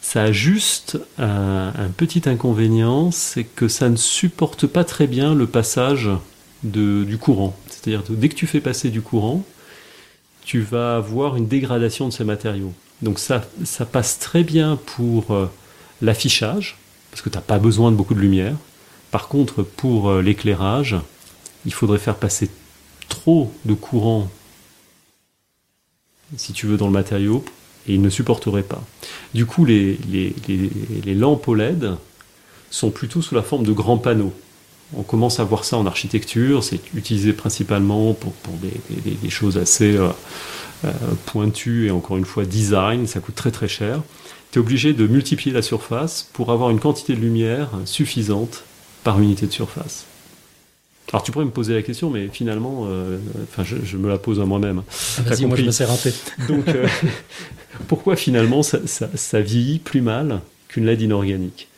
Ça a juste un, petit inconvénient, c'est que ça ne supporte pas très bien le passage de, du courant. C'est-à-dire que dès que tu fais passer du courant, tu vas avoir une dégradation de ces matériaux. Donc ça, ça passe très bien pour euh, l'affichage, parce que tu n'as pas besoin de beaucoup de lumière. Par contre, pour euh, l'éclairage, il faudrait faire passer trop de courant, si tu veux, dans le matériau, et il ne supporterait pas. Du coup, les, les, lampes OLED sont plutôt sous la forme de grands panneaux. On commence à voir ça en architecture, c'est utilisé principalement pour, des, choses assez euh, euh, pointues et encore une fois design, ça coûte très très cher tu es obligé de multiplier la surface pour avoir une quantité de lumière suffisante par unité de surface. Alors tu pourrais me poser la question, mais finalement, euh, enfin, je, me la pose à moi-même. Ah, vas-y, moi je me sais raté. Donc, euh, pourquoi finalement ça, ça, vieillit plus mal qu'une LED inorganique?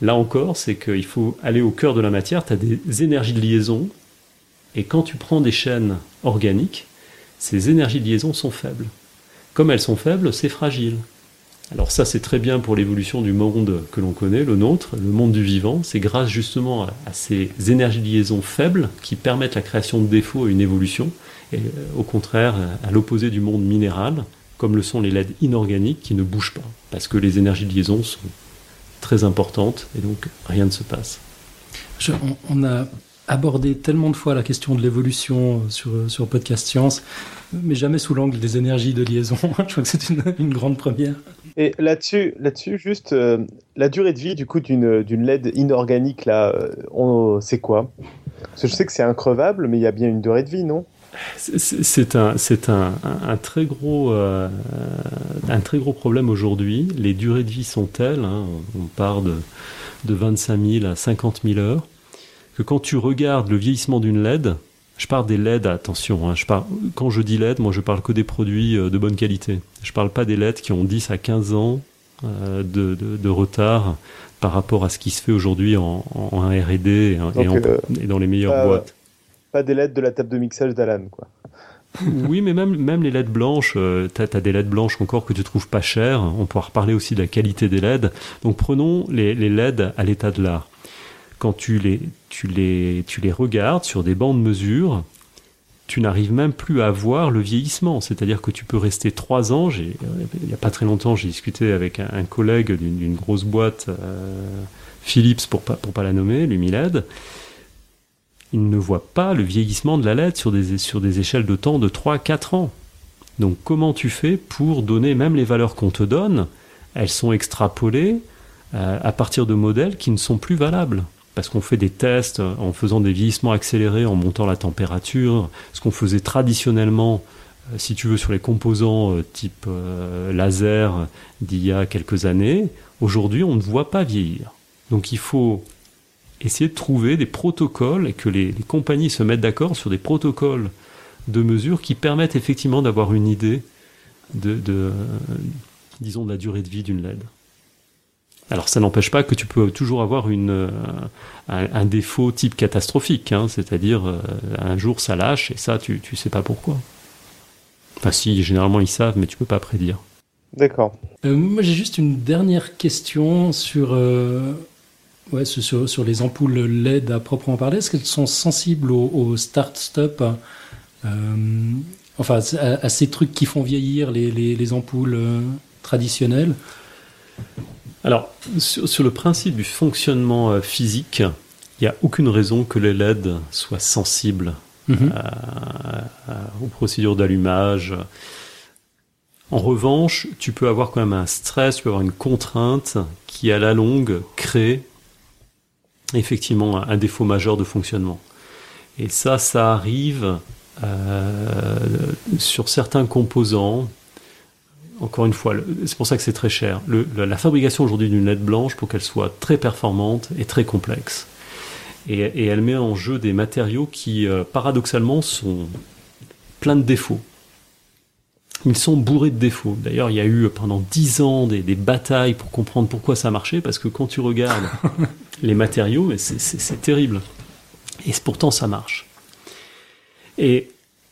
Là encore, c'est qu'il faut aller au cœur de la matière, tu as des énergies de liaison, et quand tu prends des chaînes organiques, ces énergies de liaison sont faibles. Comme elles sont faibles, c'est fragile. Alors ça, c'est très bien pour l'évolution du monde que l'on connaît, le nôtre, le monde du vivant. C'est grâce justement à, ces énergies de liaison faibles qui permettent la création de défauts et une évolution, et euh, au contraire, à l'opposé du monde minéral, comme le sont les LED inorganiques qui ne bougent pas, parce que les énergies de liaison sont très importantes, et donc rien ne se passe. on, a abordé tellement de fois la question de l'évolution sur, sur Podcast Science, mais jamais sous l'angle des énergies de liaison. Je crois que c'est une, grande première. Et là-dessus, là-dessus juste euh, la durée de vie du coup d'une, d'une LED inorganique, là, euh, c'est quoi? Parce que je sais que c'est increvable, mais il y a bien une durée de vie, non? C'est un, c'est un, un, très gros, euh, un très gros problème aujourd'hui. Les durées de vie sont telles, hein, on part de, de 25 000 à 50 000 heures que quand tu regardes le vieillissement d'une LED, je parle des LED, attention, hein, je parle, quand je dis LED, moi je parle que des produits euh, de bonne qualité. Je parle pas des LED qui ont 10 à 15 ans euh, de, retard par rapport à ce qui se fait aujourd'hui en, R&D et, euh, et, dans les meilleures boîtes. Pas des LED de la table de mixage d'Alan, quoi. oui, mais même, même les LED blanches, tu as, des LED blanches encore que tu trouves pas chères. On pourra reparler aussi de la qualité des LED. Donc prenons les, les LED à l'état de l'art quand tu les, tu les, tu les regardes sur des bancs de mesure, tu n'arrives même plus à voir le vieillissement. C'est-à-dire que tu peux rester trois ans. il n'y a pas très longtemps, j'ai discuté avec un, collègue d'une grosse boîte, euh, Philips, pour pas, pour pas la nommer, Lumiled. Il ne voit pas le vieillissement de la LED sur des, sur des échelles de temps de 3-4 ans. Donc comment tu fais pour donner même les valeurs qu'on te donne? Elles sont extrapolées euh, à partir de modèles qui ne sont plus valables parce qu'on fait des tests en faisant des vieillissements accélérés, en montant la température, ce qu'on faisait traditionnellement, euh, si tu veux, sur les composants euh, type euh, laser d'il y a quelques années. Aujourd'hui, on ne voit pas vieillir. Donc il faut essayer de trouver des protocoles et que les, compagnies se mettent d'accord sur des protocoles de mesure qui permettent effectivement d'avoir une idée de, disons, de la durée de vie d'une LED. Alors ça n'empêche pas que tu peux toujours avoir une, euh, un, défaut type catastrophique, hein, c'est-à-dire euh, un jour ça lâche et ça tu ne sais pas pourquoi. Enfin, si, généralement ils savent, mais tu peux pas prédire. D'accord. Euh, moi, j'ai juste une dernière question sur, euh, ouais, sur, sur, les ampoules LED à proprement parler. Est-ce qu'elles sont sensibles au, start-stop euh, Enfin, à, ces trucs qui font vieillir les, les, ampoules traditionnelles? Alors, sur, le principe du fonctionnement physique, il n'y a aucune raison que les LED soient sensibles mhm. aux procédures d'allumage. En revanche, tu peux avoir quand même un stress, tu peux avoir une contrainte qui, à la longue, crée effectivement un défaut majeur de fonctionnement. Et ça, ça arrive euh, sur certains composants. Encore une fois, c'est pour ça que c'est très cher. la fabrication aujourd'hui d'une LED blanche, pour qu'elle soit très performante, est très complexe. Et, elle met en jeu des matériaux qui, euh, paradoxalement, sont pleins de défauts ils sont bourrés de défauts. D'ailleurs, il y a eu pendant dix ans des, batailles pour comprendre pourquoi ça marchait, parce que quand tu regardes les matériaux, c'est terrible. Et pourtant, ça marche. Et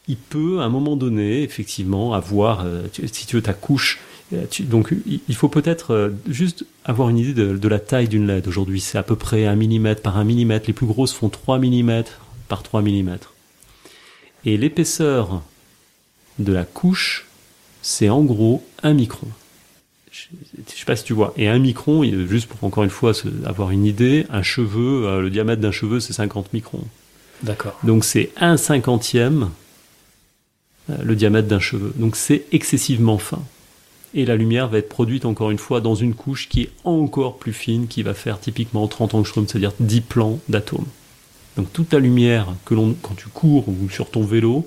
il peut, à un moment donné, effectivement, avoir, euh, si tu veux, ta couche. Euh, donc, il faut peut-être euh, juste avoir une idée de, la taille d'une LED. Aujourd'hui, c'est à peu près 1 mm par 1 mm. Les plus grosses font 3 mm par 3 mm. Et l'épaisseur de la couche c'est en gros un micron. Je ne sais pas si tu vois. Et un micron, juste pour encore une fois avoir une idée, un cheveu, le diamètre d'un cheveu, c'est 50 microns. D'accord. Donc c'est un cinquantième le diamètre d'un cheveu. Donc c'est excessivement fin. Et la lumière va être produite encore une fois dans une couche qui est encore plus fine, qui va faire typiquement 30 angstroms, c'est-à-dire 10 plans d'atomes. Donc toute la lumière que l'on, quand tu cours ou sur ton vélo,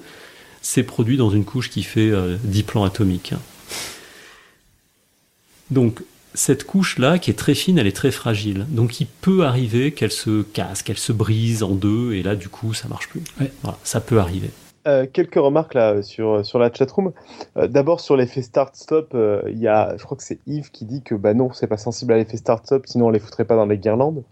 c'est produit dans une couche qui fait 10 euh, plans atomiques. Donc cette couche-là, qui est très fine, elle est très fragile. Donc il peut arriver qu'elle se casse, qu'elle se brise en deux, et là du coup ça marche plus. ça peut arriver. Euh, quelques remarques là sur, sur la chatroom. Euh, d'abord sur l'effet start-stop, il y a, je crois que c'est Yves qui dit que bah non, c'est pas sensible à l'effet start-stop, sinon on les foutrait pas dans les guirlandes.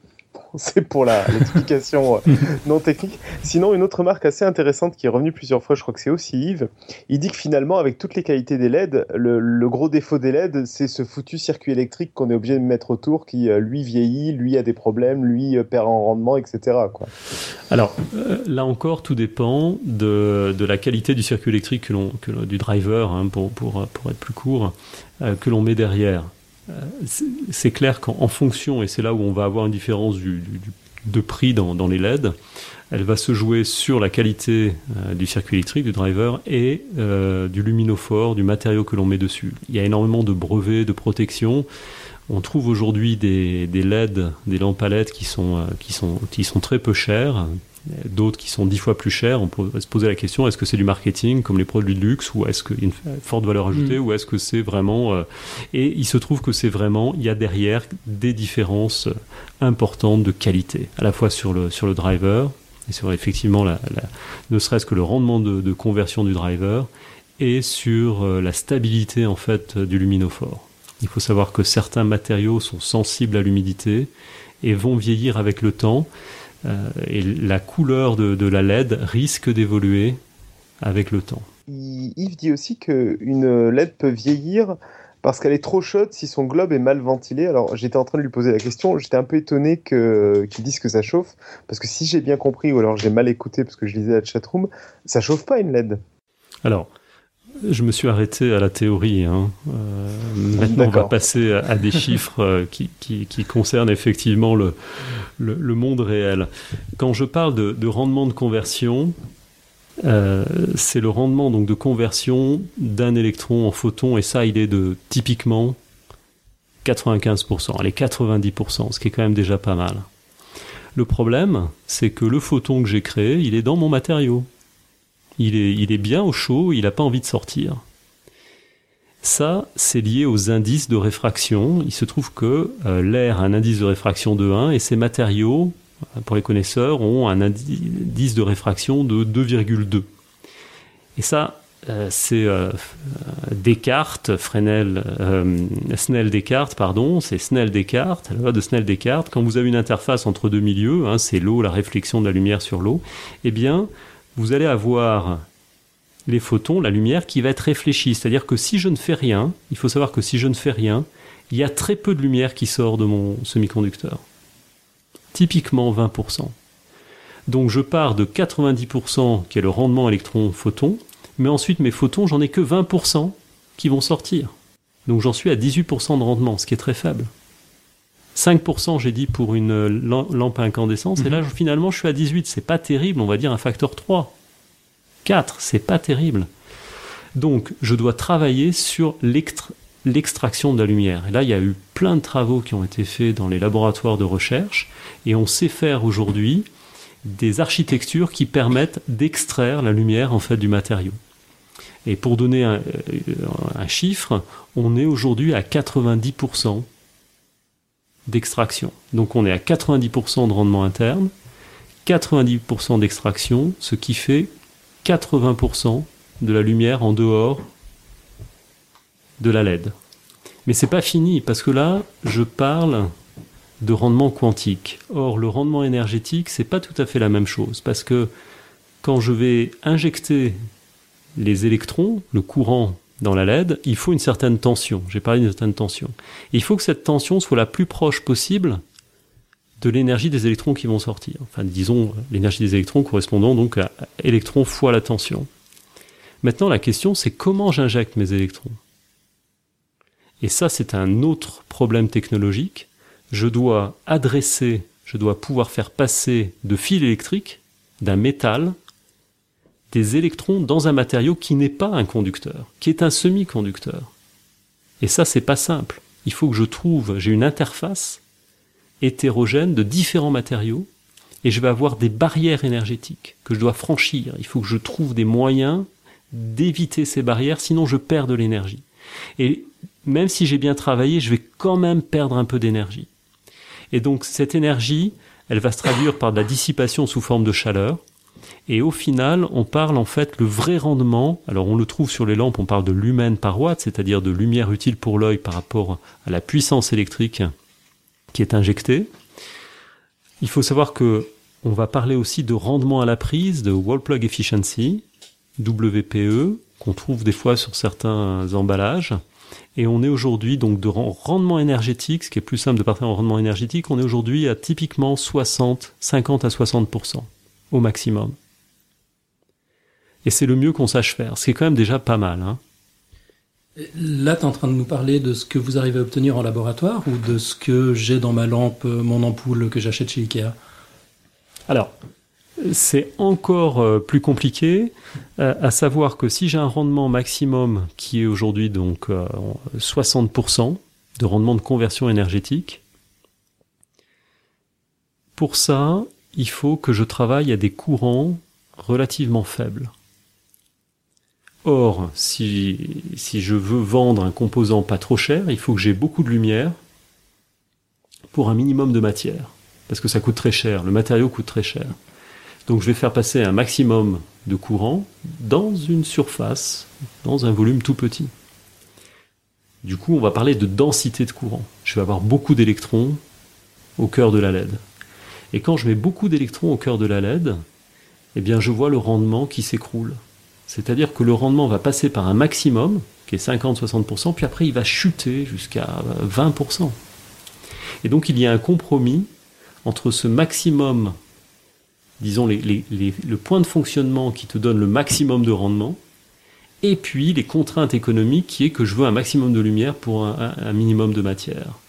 C'est pour l'explication euh, non technique. Sinon, une autre marque assez intéressante qui est revenue plusieurs fois, je crois que c'est aussi Yves, il dit que finalement, avec toutes les qualités des LED, le, gros défaut des LED, c'est ce foutu circuit électrique qu'on est obligé de mettre autour, qui euh, lui vieillit, lui a des problèmes, lui euh, perd en rendement, etc. Quoi. Alors, là encore, tout dépend de, la qualité du circuit électrique, que du driver, hein, pour, pour, pour, être plus court, que l'on met derrière. Euh, c'est clair qu'en fonction, et c'est là où on va avoir une différence de prix dans, les LED, elle va se jouer sur la qualité euh, du circuit électrique, du driver, et euh, du luminophore, du matériau que l'on met dessus. Il y a énormément de brevets, de protection. On trouve aujourd'hui des, LED, des lampes à LED qui sont, qui sont très peu chères, d'autres qui sont dix fois plus chers. On peut se poser la question est-ce que c'est du marketing comme les produits de luxe ou est-ce qu'il y a une forte valeur ajoutée mm. ou est-ce que c'est vraiment. Euh, et il se trouve que c'est vraiment, il y a derrière des différences importantes de qualité, à la fois sur le, sur le driver et sur effectivement la, ne serait-ce que le rendement de, conversion du driver et sur euh, la stabilité en fait du luminophore. Il faut savoir que certains matériaux sont sensibles à l'humidité et vont vieillir avec le temps. Euh, et la couleur de, la LED risque d'évoluer avec le temps. Yves dit aussi qu'une LED peut vieillir parce qu'elle est trop chaude si son globe est mal ventilé. Alors j'étais en train de lui poser la question, j'étais un peu étonné qu'ils disent que ça chauffe, parce que si j'ai bien compris, ou alors j'ai mal écouté parce que je lisais la chatroom, ça chauffe pas une LED. Alors, je me suis arrêté à la théorie. Hein. Euh, maintenant, on va passer à, des chiffres euh, qui, qui, concernent effectivement le, le, monde réel. Quand je parle de, rendement de conversion, euh, c'est le rendement donc de conversion d'un électron en photon, et ça, il est de typiquement 95%, allez 90%, ce qui est quand même déjà pas mal. Le problème, c'est que le photon que j'ai créé, il est dans mon matériau il est, bien au chaud, il n'a pas envie de sortir. Ça, c'est lié aux indices de réfraction. Il se trouve que euh, l'air a un indice de réfraction de 1 et ces matériaux, euh, pour les connaisseurs, ont un indice de réfraction de 2,2. Et ça, euh, c'est Descartes, Fresnel, Snell-Descartes, pardon, c'est Snell-Descartes, la loi de Snell-Descartes. Quand vous avez une interface entre deux milieux, hein, c'est l'eau, la réflexion de la lumière sur l'eau, eh bien, vous allez avoir les photons, la lumière qui va être réfléchie. C'est-à-dire que si je ne fais rien, il faut savoir que si je ne fais rien, il y a très peu de lumière qui sort de mon semi-conducteur. Typiquement 20%. Donc je pars de 90% qui est le rendement électron-photon, mais ensuite mes photons, j'en ai que 20% qui vont sortir. Donc j'en suis à 18% de rendement, ce qui est très faible. 5% j'ai dit pour une lampe à incandescence, et là mhm. finalement je suis à 18, c'est pas terrible, on va dire un facteur 3. 4, c'est pas terrible. Donc je dois travailler sur l'extraction de la lumière. Et là, il y a eu plein de travaux qui ont été faits dans les laboratoires de recherche, et on sait faire aujourd'hui des architectures qui permettent d'extraire la lumière en fait du matériau. Et pour donner un, euh, chiffre, on est aujourd'hui à 90% d'extraction. Donc on est à 90% de rendement interne, 90% d'extraction, ce qui fait 80% de la lumière en dehors de la LED. Mais c'est pas fini parce que là, je parle de rendement quantique. Or, le rendement énergétique, c'est pas tout à fait la même chose parce que quand je vais injecter les électrons, le courant dans la LED, il faut une certaine tension. J'ai parlé d'une certaine tension. il faut que cette tension soit la plus proche possible de l'énergie des électrons qui vont sortir. Enfin, disons, l'énergie des électrons correspondant donc à électrons fois la tension. Maintenant, la question, c'est comment j'injecte mes électrons? Et ça, c'est un autre problème technologique. Je dois adresser, je dois pouvoir faire passer de fil électrique, d'un métal, des électrons dans un matériau qui n'est pas un conducteur, qui est un semi-conducteur. Et ça, c'est pas simple. Il faut que je trouve, j'ai une interface hétérogène de différents matériaux et je vais avoir des barrières énergétiques que je dois franchir. Il faut que je trouve des moyens d'éviter ces barrières, sinon je perds de l'énergie. Et même si j'ai bien travaillé, je vais quand même perdre un peu d'énergie. Et donc cette énergie, elle va se traduire par de la dissipation sous forme de chaleur. Et au final, on parle en fait le vrai rendement. Alors on le trouve sur les lampes, on parle de lumen par watt, c'est-à-dire de lumière utile pour l'œil par rapport à la puissance électrique qui est injectée. Il faut savoir que on va parler aussi de rendement à la prise, de wall plug efficiency, WPE, qu'on trouve des fois sur certains emballages. Et on est aujourd'hui donc de rendement énergétique, ce qui est plus simple de partir en rendement énergétique, on est aujourd'hui à typiquement 60, 50 à 60% au maximum. Et c'est le mieux qu'on sache faire, ce qui est quand même déjà pas mal. Hein. Là, tu es en train de nous parler de ce que vous arrivez à obtenir en laboratoire ou de ce que j'ai dans ma lampe, euh, mon ampoule que j'achète chez Ikea? Alors, c'est encore euh, plus compliqué, euh, à savoir que si j'ai un rendement maximum qui est aujourd'hui donc 60% de rendement de conversion énergétique, pour ça, il faut que je travaille à des courants relativement faibles. Or, si, je veux vendre un composant pas trop cher, il faut que j'ai beaucoup de lumière pour un minimum de matière. Parce que ça coûte très cher, le matériau coûte très cher. Donc je vais faire passer un maximum de courant dans une surface, dans un volume tout petit. Du coup, on va parler de densité de courant. Je vais avoir beaucoup d'électrons au cœur de la LED. Et quand je mets beaucoup d'électrons au cœur de la LED, eh bien je vois le rendement qui s'écroule. C'est-à-dire que le rendement va passer par un maximum, qui est 50-60%, puis après il va chuter jusqu'à 20%. Et donc il y a un compromis entre ce maximum, disons le point de fonctionnement qui te donne le maximum de rendement, et puis les contraintes économiques qui est que je veux un maximum de lumière pour un, minimum de matière.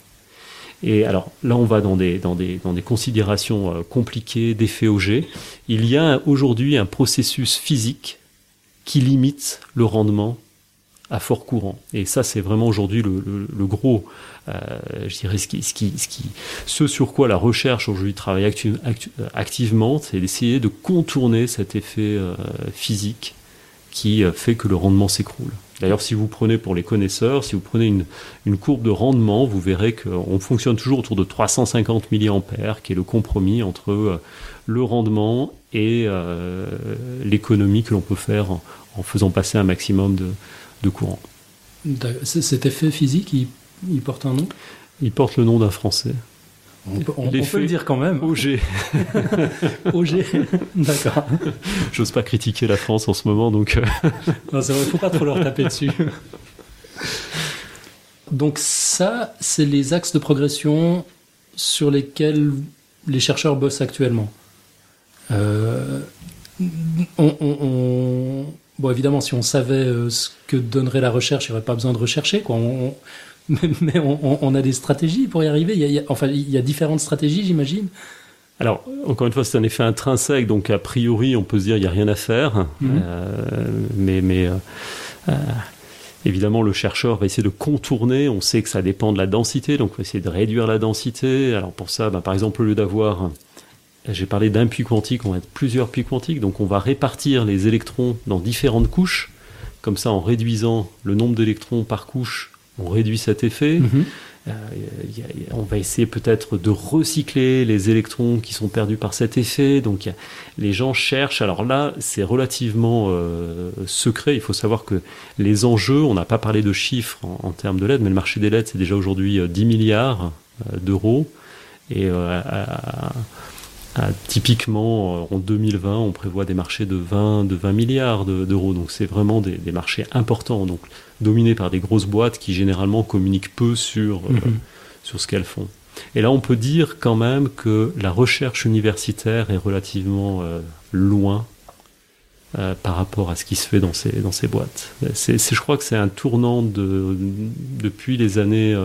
Et alors là, on va dans des, dans des, dans des considérations euh, compliquées d'effet auger. Il y a aujourd'hui un processus physique qui limite le rendement à fort courant. Et ça, c'est vraiment aujourd'hui le, gros, euh, je dirais, ce, sur quoi la recherche aujourd'hui travaille activement, c'est d'essayer de contourner cet effet euh, physique qui euh, fait que le rendement s'écroule. D'ailleurs, si vous prenez pour les connaisseurs, si vous prenez une, une courbe de rendement, vous verrez qu'on fonctionne toujours autour de 350 mA, qui est le compromis entre le rendement et euh, l'économie que l'on peut faire en, faisant passer un maximum de, courant. Cet effet physique, il, porte un nom? Il porte le nom d'un Français. On peut, on, peut le dire quand même. OG. OG, d'accord. J'ose pas critiquer la France en ce moment, donc. Euh. non, c'est vrai, faut pas trop leur taper dessus. Donc ça, c'est les axes de progression sur lesquels les chercheurs bossent actuellement. Euh, on, bon, évidemment, si on savait euh, ce que donnerait la recherche, il n'y aurait pas besoin de rechercher. Quoi. Mais on, a des stratégies pour y arriver. Il y a, enfin, il y a différentes stratégies, j'imagine. Alors, encore une fois, c'est un effet intrinsèque, donc a priori, on peut se dire il n'y a rien à faire. Mhm. Euh, mais mais évidemment, le chercheur va essayer de contourner. On sait que ça dépend de la densité, donc on va essayer de réduire la densité. Alors pour ça, ben, par exemple, au lieu d'avoir j'ai parlé d'un puits quantique, on va être plusieurs puits quantiques, donc on va répartir les électrons dans différentes couches. Comme ça, en réduisant le nombre d'électrons par couche, on réduit cet effet. Mhm. Euh, on va essayer peut-être de recycler les électrons qui sont perdus par cet effet. Donc les gens cherchent. Alors là, c'est relativement euh, secret. Il faut savoir que les enjeux, on n'a pas parlé de chiffres en, termes de LED, mais le marché des LED, c'est déjà aujourd'hui 10 euh, milliards d'euros. Et typiquement, en 2020, on prévoit des marchés de 20, de 20 milliards d'euros. donc, c'est vraiment des, marchés importants, donc dominés par des grosses boîtes qui généralement communiquent peu sur, euh, mhm. sur ce qu'elles font. Et là, on peut dire quand même que la recherche universitaire est relativement euh, loin euh, par rapport à ce qui se fait dans ces, dans ces boîtes. C'est, je crois que c'est un tournant de, depuis les années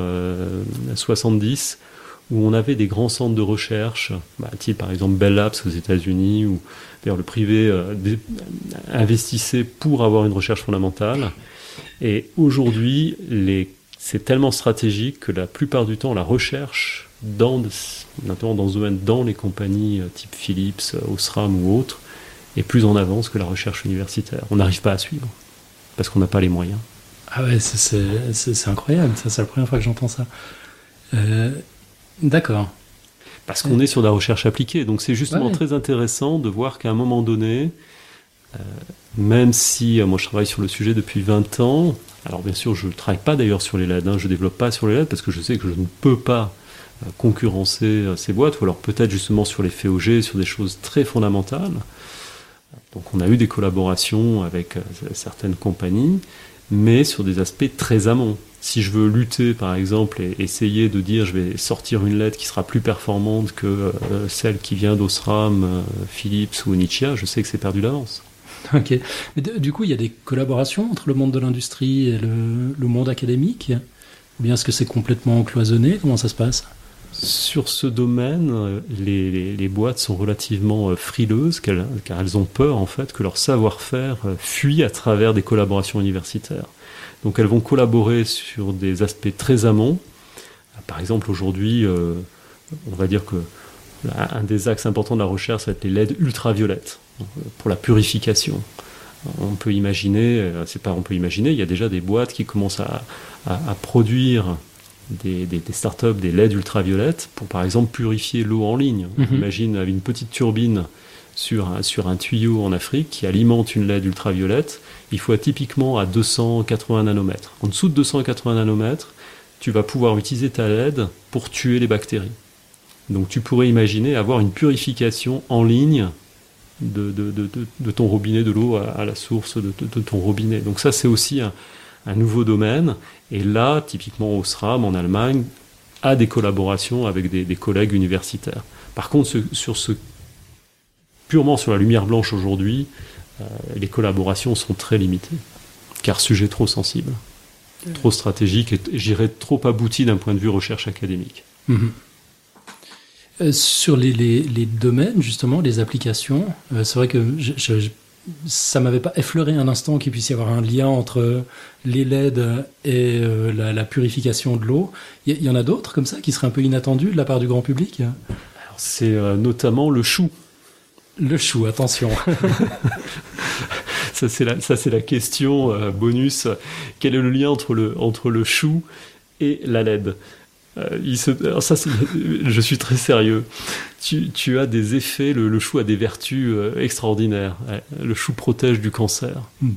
70 où on avait des grands centres de recherche, bah, type par exemple Bell Labs aux États-Unis, où d'ailleurs le privé euh, investissait pour avoir une recherche fondamentale. Et aujourd'hui, c'est tellement stratégique que la plupart du temps, la recherche, dans, notamment dans ce domaine, dans les compagnies euh, type Philips, euh, Osram ou autres, est plus en avance que la recherche universitaire. On n'arrive pas à suivre parce qu'on n'a pas les moyens. Ah ouais, c'est incroyable, ça c'est la première fois que j'entends ça. Euh, D'accord. Parce qu'on est sur la recherche appliquée. Donc c'est justement très intéressant de voir qu'à un moment donné, même si euh, moi je travaille sur le sujet depuis 20 ans, alors bien sûr je ne travaille pas d'ailleurs sur les LED, hein, je ne développe pas sur les LED parce que je sais que je ne peux pas euh, concurrencer ces boîtes, ou alors peut-être justement sur les FEOG, sur des choses très fondamentales. Donc on a eu des collaborations avec certaines compagnies, mais sur des aspects très amont si je veux lutter, par exemple, et essayer de dire je vais sortir une lettre qui sera plus performante que euh, celle qui vient d'Osram, euh, Philips ou Nichia, je sais que c'est perdu d'avance. Ok. Du coup, il y a des collaborations entre le monde de l'industrie et le, monde académique Ou bien est-ce que c'est complètement cloisonné? Comment ça se passe? Sur ce domaine, les, boîtes sont relativement euh, frileuses car elles ont peur en fait que leur savoir-faire fuit à travers des collaborations universitaires. Donc elles vont collaborer sur des aspects très amont. Par exemple, aujourd'hui, euh, on va dire que un des axes importants de la recherche, ça va être les LED ultraviolettes euh, pour la purification. On peut imaginer, euh, c'est pas on peut imaginer, il y a déjà des boîtes qui commencent à, produire des, des, startups des LED ultraviolettes pour par exemple purifier l'eau en ligne. Mhm. imagine avec une petite turbine sur un, sur un tuyau en Afrique qui alimente une LED ultraviolette il faut être typiquement à 280 nanomètres. En dessous de 280 nanomètres, tu vas pouvoir utiliser ta LED pour tuer les bactéries. Donc tu pourrais imaginer avoir une purification en ligne de, de, ton robinet, de l'eau à, la source de, ton robinet. Donc ça c'est aussi un, nouveau domaine. Et là, typiquement Osram en Allemagne a des collaborations avec des, collègues universitaires. Par contre, sur ce, purement sur la lumière blanche aujourd'hui, euh, les collaborations sont très limitées, car sujet trop sensible, trop stratégique et j'irais trop abouti d'un point de vue recherche académique. Mhm. Euh, sur les, domaines, justement, les applications, euh, c'est vrai que ça ne ça m'avait pas effleuré un instant qu'il puisse y avoir un lien entre les LED et la, purification de l'eau. Il y, en a d'autres comme ça qui seraient un peu inattendus de la part du grand public? C'est notamment le chou. Le chou, attention. ça c'est la, ça c'est la question euh, bonus. Quel est le lien entre le, entre le chou et la LED? Euh, il se, ça, je suis très sérieux. Tu, tu as des effets, le, chou a des vertus euh, extraordinaires. Le chou protège du cancer. Hmm.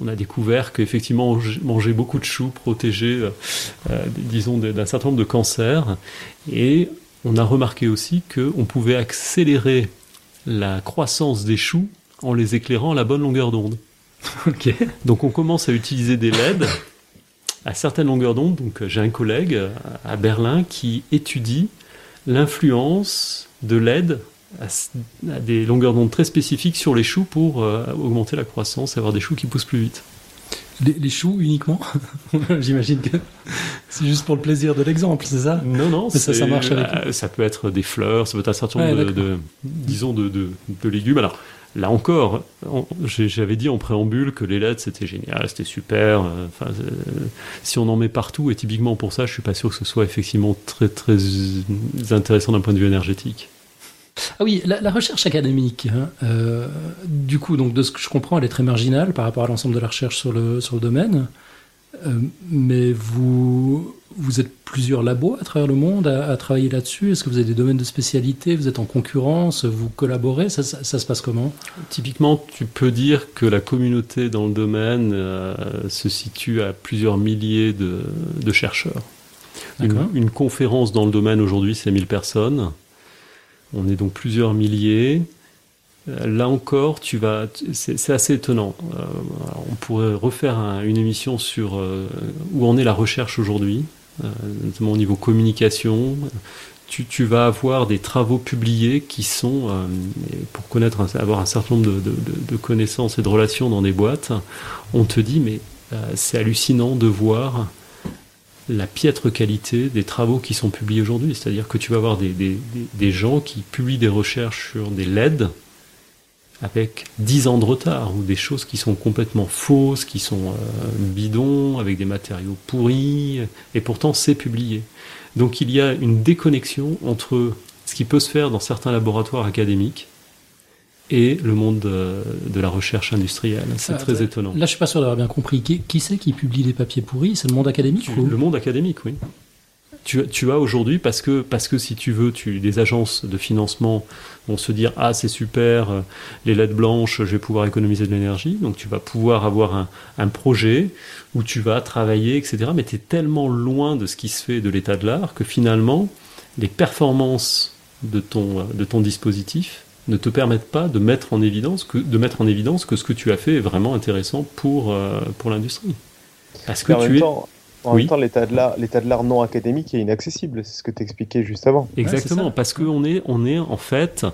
On a découvert qu'effectivement, manger beaucoup de choux protégeait, disons, d'un certain nombre de cancers. Et on a remarqué aussi qu'on pouvait accélérer la croissance des choux en les éclairant à la bonne longueur d'onde. Ok. Donc on commence à utiliser des LED à certaines longueurs d'onde. Donc j'ai un collègue à Berlin qui étudie l'influence de LED à, des longueurs d'onde très spécifiques sur les choux pour euh, augmenter la croissance et avoir des choux qui poussent plus vite. Les, choux uniquement J'imagine que c'est juste pour le plaisir de l'exemple, c'est ça? Non, non, ça, ça marche avec. Euh, ça peut être des fleurs, ça peut être un certain nombre de, disons, de, de, légumes. Alors, là encore, j'avais dit en préambule que les LED c'était génial, c'était super. Euh, enfin, si on en met partout, et typiquement pour ça, je suis pas sûr que ce soit effectivement très très intéressant d'un point de vue énergétique. Ah oui, la, recherche académique, hein, euh, du coup, donc de ce que je comprends, elle est très marginale par rapport à l'ensemble de la recherche sur le, domaine. Euh, mais vous, vous êtes plusieurs labos à travers le monde à, travailler là-dessus. Est-ce que vous avez des domaines de spécialité? Vous êtes en concurrence Vous collaborez ça, se passe comment? Typiquement, tu peux dire que la communauté dans le domaine euh, se situe à plusieurs milliers de, de chercheurs. Une, une, conférence dans le domaine aujourd'hui, c'est 1000 personnes. On est donc plusieurs milliers. Euh, là encore, tu vas, c'est assez étonnant. Euh, on pourrait refaire une émission sur euh, où en est la recherche aujourd'hui, notamment au niveau communication. Tu, vas avoir des travaux publiés qui sont, pour connaître, avoir un certain nombre de, connaissances et de relations dans des boîtes, on te dit mais c'est hallucinant de voir la piètre qualité des travaux qui sont publiés aujourd'hui. C'est-à-dire que tu vas avoir des, des, gens qui publient des recherches sur des LED avec 10 ans de retard, ou des choses qui sont complètement fausses, qui sont euh, bidons, avec des matériaux pourris, et pourtant c'est publié. Donc il y a une déconnexion entre ce qui peut se faire dans certains laboratoires académiques et le monde de, la recherche industrielle. C'est ah, très étonnant. Là, je suis pas sûr d'avoir bien compris. Qui, qui c'est qui publie les papiers pourris? C'est le monde académique Le monde académique, oui. Tu, tu as aujourd'hui, parce que, parce que si tu veux, tu, des agences de financement vont se dire Ah, c'est super, euh, les lettres blanches, je vais pouvoir économiser de l'énergie. Donc, tu vas pouvoir avoir un, un projet où tu vas travailler, etc. Mais tu es tellement loin de ce qui se fait de l'état de l'art que finalement, les performances de ton, de ton dispositif ne te permettent pas de mettre en évidence que, de mettre en évidence que ce que tu as fait est vraiment intéressant pour, euh, pour l'industrie. Parce que tu es... en même temps, l'état de l'art, l'état de l'art non académique est inaccessible. C'est ce que tu expliquais juste avant. Exactement, parce qu'on est, on est en fait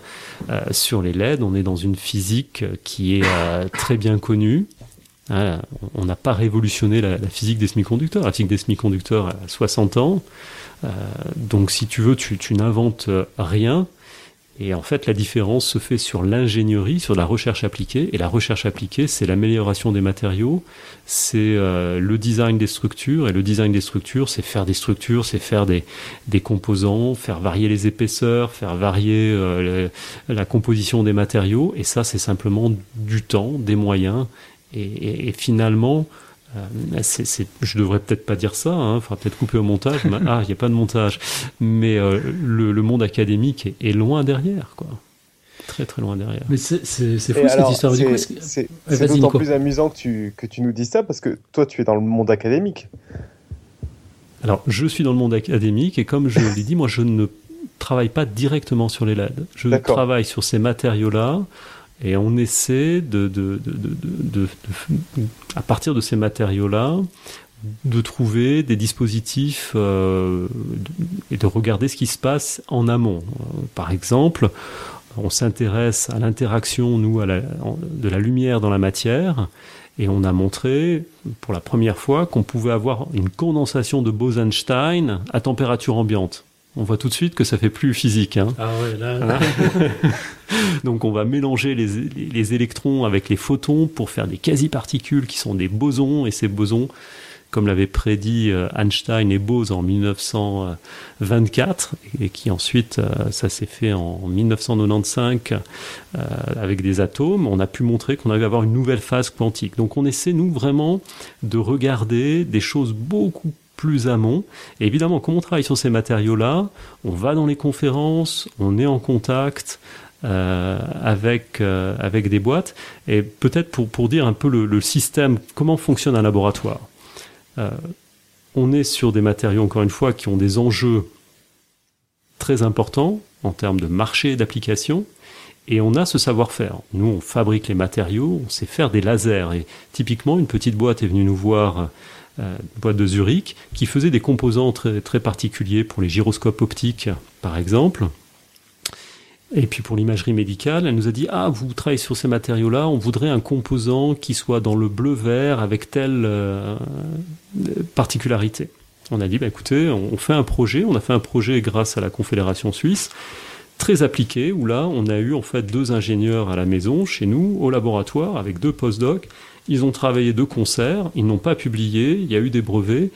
euh, sur les LED, on est dans une physique qui est euh, très bien connue. Hein, on n'a pas révolutionné la, physique des semi-conducteurs. La physique des semi-conducteurs a 60 ans. donc, si tu veux, tu, tu n'inventes rien. Et en fait, la différence se fait sur l'ingénierie, sur la recherche appliquée. Et la recherche appliquée, c'est l'amélioration des matériaux, c'est euh, le design des structures. Et le design des structures, c'est faire des structures, c'est faire des, des composants, faire varier les épaisseurs, faire varier euh, la composition des matériaux. Et ça, c'est simplement du temps, des moyens. Et, et finalement, euh, c'est, je devrais peut-être pas dire ça, hein, faudra peut-être couper au montage. ah, il n'y a pas de montage. Mais euh, le, monde académique est, loin derrière, quoi. Très très loin derrière. Mais c'est, fou cette histoire. C'est, c'est d'autant plus amusant que tu, que tu nous dis ça parce que toi, tu es dans le monde académique. Alors, je suis dans le monde académique et comme je l'ai dit, moi, je ne travaille pas directement sur les LED. Je travaille sur ces matériaux-là et on essaie à partir de ces matériaux-là, de trouver des dispositifs euh, et de regarder ce qui se passe en amont. Euh, par exemple, on s'intéresse à l'interaction, nous, de la lumière dans la matière, et on a montré pour la première fois qu'on pouvait avoir une condensation de Bose-Einstein à température ambiante on voit tout de suite que ça fait plus physique. Hein. Ah ouais, là. Donc on va mélanger les, électrons avec les photons pour faire des quasi-particules qui sont des bosons, et ces bosons, comme l'avaient prédit euh, Einstein et Bose en 1924, et qui ensuite, euh, ça s'est fait en 1995 euh, avec des atomes, on a pu montrer qu'on allait avoir une nouvelle phase quantique. Donc on essaie, nous, vraiment de regarder des choses beaucoup plus amont. Et évidemment, comme on travaille sur ces matériaux-là, on va dans les conférences, on est en contact euh, avec, euh, avec des boîtes. Et peut-être pour, dire un peu le, système, comment fonctionne un laboratoire. Euh, on est sur des matériaux, encore une fois, qui ont des enjeux très important en termes de marché et d'application. Et on a ce savoir-faire. Nous, on fabrique les matériaux, on sait faire des lasers. Et typiquement, une petite boîte est venue nous voir, une boîte de Zurich, qui faisait des composants très, très particuliers pour les gyroscopes optiques, par exemple. Et puis pour l'imagerie médicale, elle nous a dit Ah, vous travaillez sur ces matériaux-là, on voudrait un composant qui soit dans le bleu-vert avec telle euh, particularité. On a dit bah, écoutez, on fait un projet, on a fait un projet grâce à la Confédération suisse, très appliqué, où là, on a eu en fait deux ingénieurs à la maison, chez nous, au laboratoire, avec deux postdocs. Ils ont travaillé de concert, ils n'ont pas publié, il y a eu des brevets,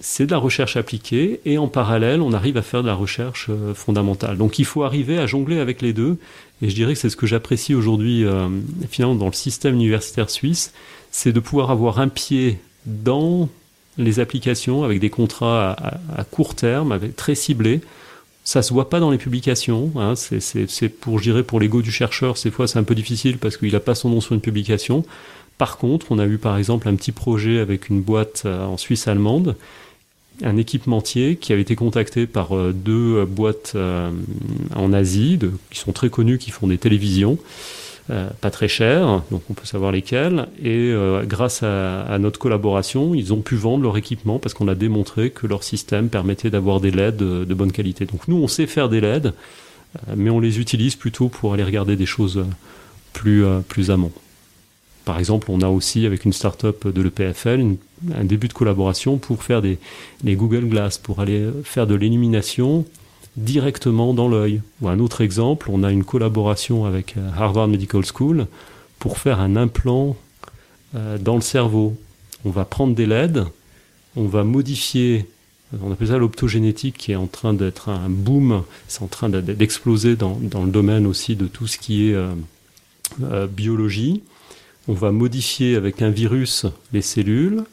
c'est de la recherche appliquée et en parallèle, on arrive à faire de la recherche euh, fondamentale. Donc il faut arriver à jongler avec les deux et je dirais que c'est ce que j'apprécie aujourd'hui euh, finalement dans le système universitaire suisse, c'est de pouvoir avoir un pied dans les applications avec des contrats à, court terme, très ciblés. Ça se voit pas dans les publications. Hein, c'est pour, je dirais, pour l'ego du chercheur, ces fois c'est un peu difficile parce qu'il n'a pas son nom sur une publication. Par contre, on a eu par exemple un petit projet avec une boîte euh, en Suisse allemande, un équipementier qui avait été contacté par euh, deux boîtes euh, en Asie, qui sont très connues, qui font des télévisions, pas très chères, donc on peut savoir lesquelles. Et grâce à, notre collaboration, ils ont pu vendre leur équipement parce qu'on a démontré que leur système permettait d'avoir des LED de, bonne qualité. Donc nous, on sait faire des LED, mais on les utilise plutôt pour aller regarder des choses plus, plus amont. Par exemple, on a aussi avec une start-up de l'EPFL un début de collaboration pour faire des Google Glass, pour aller faire de l'élimination directement dans l'œil. Ou un autre exemple, on a une collaboration avec euh, Harvard Medical School pour faire un implant euh, dans le cerveau. On va prendre des LED, on va modifier, on appelle ça l'optogénétique qui est en train d'être un boom, c'est en train d'exploser dans, le domaine aussi de tout ce qui est euh, biologie. On va modifier avec un virus les cellules.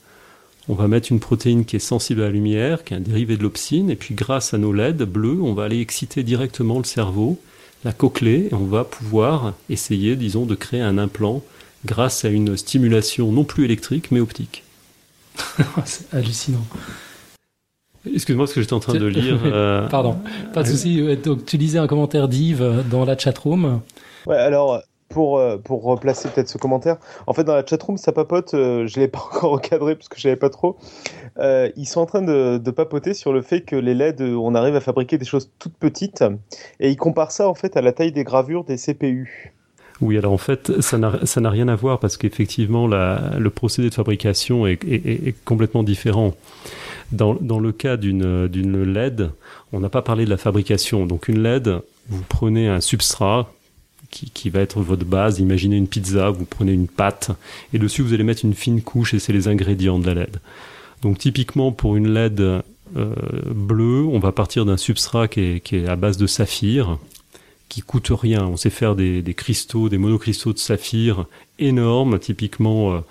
On va mettre une protéine qui est sensible à la lumière, qui est un dérivé de l'opsine, et puis grâce à nos LED bleus, on va aller exciter directement le cerveau, la cochlée, et on va pouvoir essayer, disons, de créer un implant grâce à une stimulation non plus électrique, mais optique. C'est hallucinant. Excuse-moi parce que j'étais en train de lire. Euh, Pardon, pas de souci. Donc tu lisais un commentaire d'Yves dans la chatroom. Ouais, alors pour, euh, pour replacer peut-être ce commentaire, en fait, dans la chatroom, ça papote, euh, je ne l'ai pas encore recadré parce que je savais pas trop. Euh, ils sont en train de, papoter sur le fait que les LED, on arrive à fabriquer des choses toutes petites et ils comparent ça en fait à la taille des gravures des CPU. Oui, alors en fait, ça n'a rien à voir parce qu'effectivement, le procédé de fabrication est, complètement différent. Dans, le cas d'une LED, on n'a pas parlé de la fabrication. Donc une LED, vous prenez un substrat qui, va être votre base. Imaginez une pizza, vous prenez une pâte et dessus vous allez mettre une fine couche et c'est les ingrédients de la LED. Donc typiquement pour une LED euh, bleue, on va partir d'un substrat qui est, à base de saphir, qui coûte rien. On sait faire des, cristaux, des monocristaux de saphir énormes, typiquement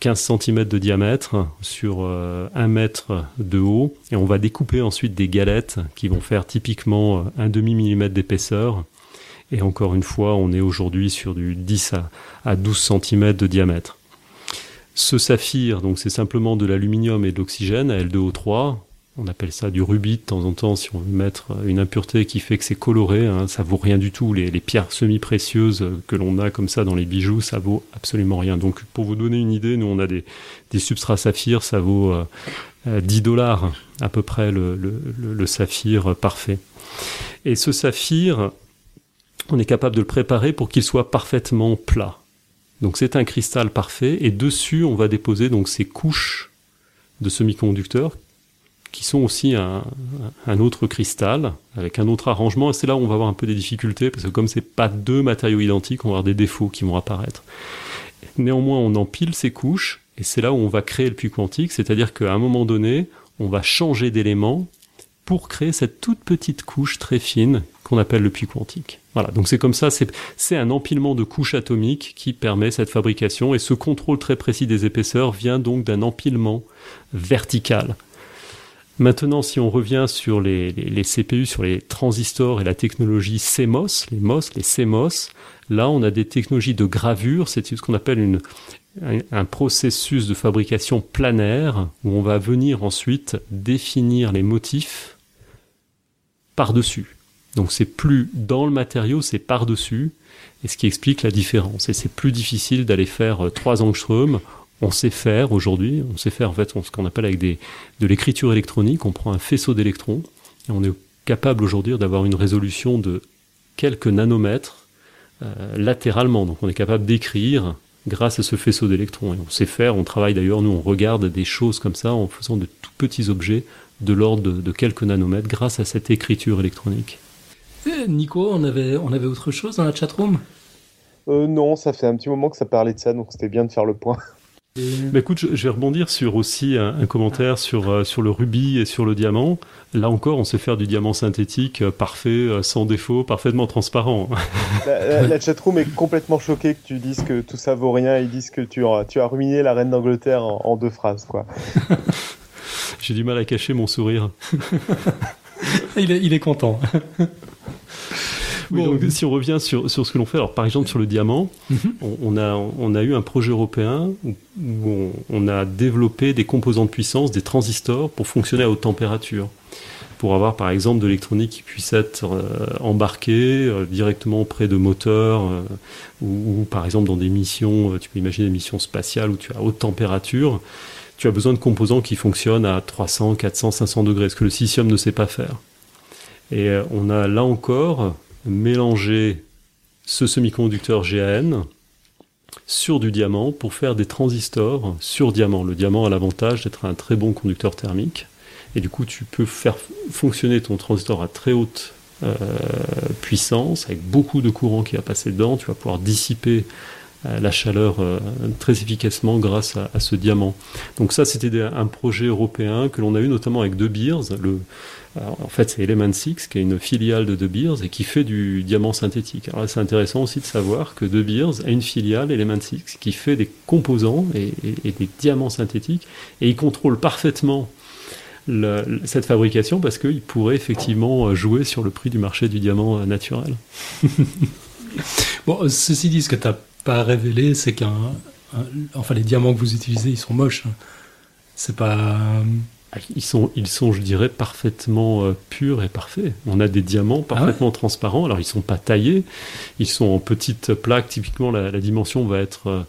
15 euh, cm de diamètre sur 1 euh, mètre de haut, et on va découper ensuite des galettes qui vont faire typiquement un demi millimètre d'épaisseur et encore une fois, on est aujourd'hui sur du 10 à, 12 cm de diamètre. Ce saphir, donc c'est simplement de l'aluminium et de l'oxygène à L2O3. On appelle ça du rubis de temps en temps si on veut mettre une impureté qui fait que c'est coloré. Hein, ça vaut rien du tout. Les, pierres semi-précieuses que l'on a comme ça dans les bijoux, ça vaut absolument rien. Donc pour vous donner une idée, nous on a des, substrats saphir, ça vaut 10 euh, dollars à peu près le, le saphir parfait. Et ce saphir, on est capable de le préparer pour qu'il soit parfaitement plat. Donc c'est un cristal parfait et dessus on va déposer donc ces couches de semi-conducteurs qui sont aussi un, autre cristal avec un autre arrangement et c'est là où on va avoir un peu des difficultés parce que comme c'est pas deux matériaux identiques, on va avoir des défauts qui vont apparaître. Néanmoins, on empile ces couches et c'est là où on va créer le puits quantique, c'est-à-dire qu'à un moment donné, on va changer d'élément pour créer cette toute petite couche très fine qu'on appelle le puits quantique. Voilà, donc c'est comme ça, c'est un empilement de couches atomiques qui permet cette fabrication, et ce contrôle très précis des épaisseurs vient donc d'un empilement vertical. Maintenant, si on revient sur les, CPU, sur les transistors et la technologie CMOS, les MOS, les CMOS, là on a des technologies de gravure, c'est ce qu'on appelle un processus de fabrication planaire où on va venir ensuite définir les motifs par-dessus. Donc c'est plus dans le matériau, c'est par-dessus, et ce qui explique la différence. Et c'est plus difficile d'aller faire 3 angstroms. On sait faire aujourd'hui, on sait faire en fait ce qu'on appelle avec des, de l'écriture électronique. On prend un faisceau d'électrons et on est capable aujourd'hui d'avoir une résolution de quelques nanomètres euh, latéralement. Donc on est capable d'écrire grâce à ce faisceau d'électrons. Et on sait faire, on travaille d'ailleurs, nous on regarde des choses comme ça en faisant de tout petits objets de l'ordre de, quelques nanomètres grâce à cette écriture électronique. Nico, on avait, on avait autre chose dans la chatroom? Euh, Non, ça fait un petit moment que ça parlait de ça, donc c'était bien de faire le point. Bah, écoute, je, vais rebondir sur aussi un, commentaire sur, euh, sur le rubis et sur le diamant. Là encore, on sait faire du diamant synthétique euh, parfait, euh, sans défaut, parfaitement transparent. La, chatroom est complètement choquée que tu dises que tout ça vaut rien. Ils disent que tu as, tu as ruiné la reine d'Angleterre en, deux phrases, quoi. J'ai du mal à cacher mon sourire. il, est, il est content. donc, si on revient sur, sur ce que l'on fait, alors par exemple sur le diamant, mhm. on, a, on a eu un projet européen où, on, a développé des composants de puissance, des transistors, pour fonctionner à haute température. Pour avoir par exemple de l'électronique qui puisse être euh, embarquée euh, directement auprès de moteurs, euh, ou, par exemple dans des missions, tu peux imaginer des missions spatiales où tu as haute température, tu as besoin de composants qui fonctionnent à 300, 400, 500 degrés, ce que le silicium ne sait pas faire. Et on a là encore mélanger ce semi-conducteur GAN sur du diamant pour faire des transistors sur diamant. Le diamant a l'avantage d'être un très bon conducteur thermique. Et du coup, tu peux faire fonctionner ton transistor à très haute euh, puissance, avec beaucoup de courant qui va passer dedans. Tu vas pouvoir dissiper euh, la chaleur euh, très efficacement grâce à, ce diamant. Donc ça, c'était un projet européen que l'on a eu notamment avec De Beers, le, en fait, c'est Element 6, qui est une filiale de De Beers et qui fait du diamant synthétique. Alors c'est intéressant aussi de savoir que De Beers a une filiale, Element 6, qui fait des composants et, des diamants synthétiques, et il contrôle parfaitement cette fabrication parce qu'il pourrait effectivement jouer sur le prix du marché du diamant naturel. bon, ceci dit, ce que tu n'as pas révélé, c'est qu'un. Enfin, les diamants que vous utilisez, ils sont moches. C'est pas. Ah, ils sont, ils sont, je dirais, parfaitement euh, purs et parfaits. On a des diamants ah parfaitement transparents. Alors, ils sont pas taillés. Ils sont en petites plaques. Typiquement, la, dimension va être euh,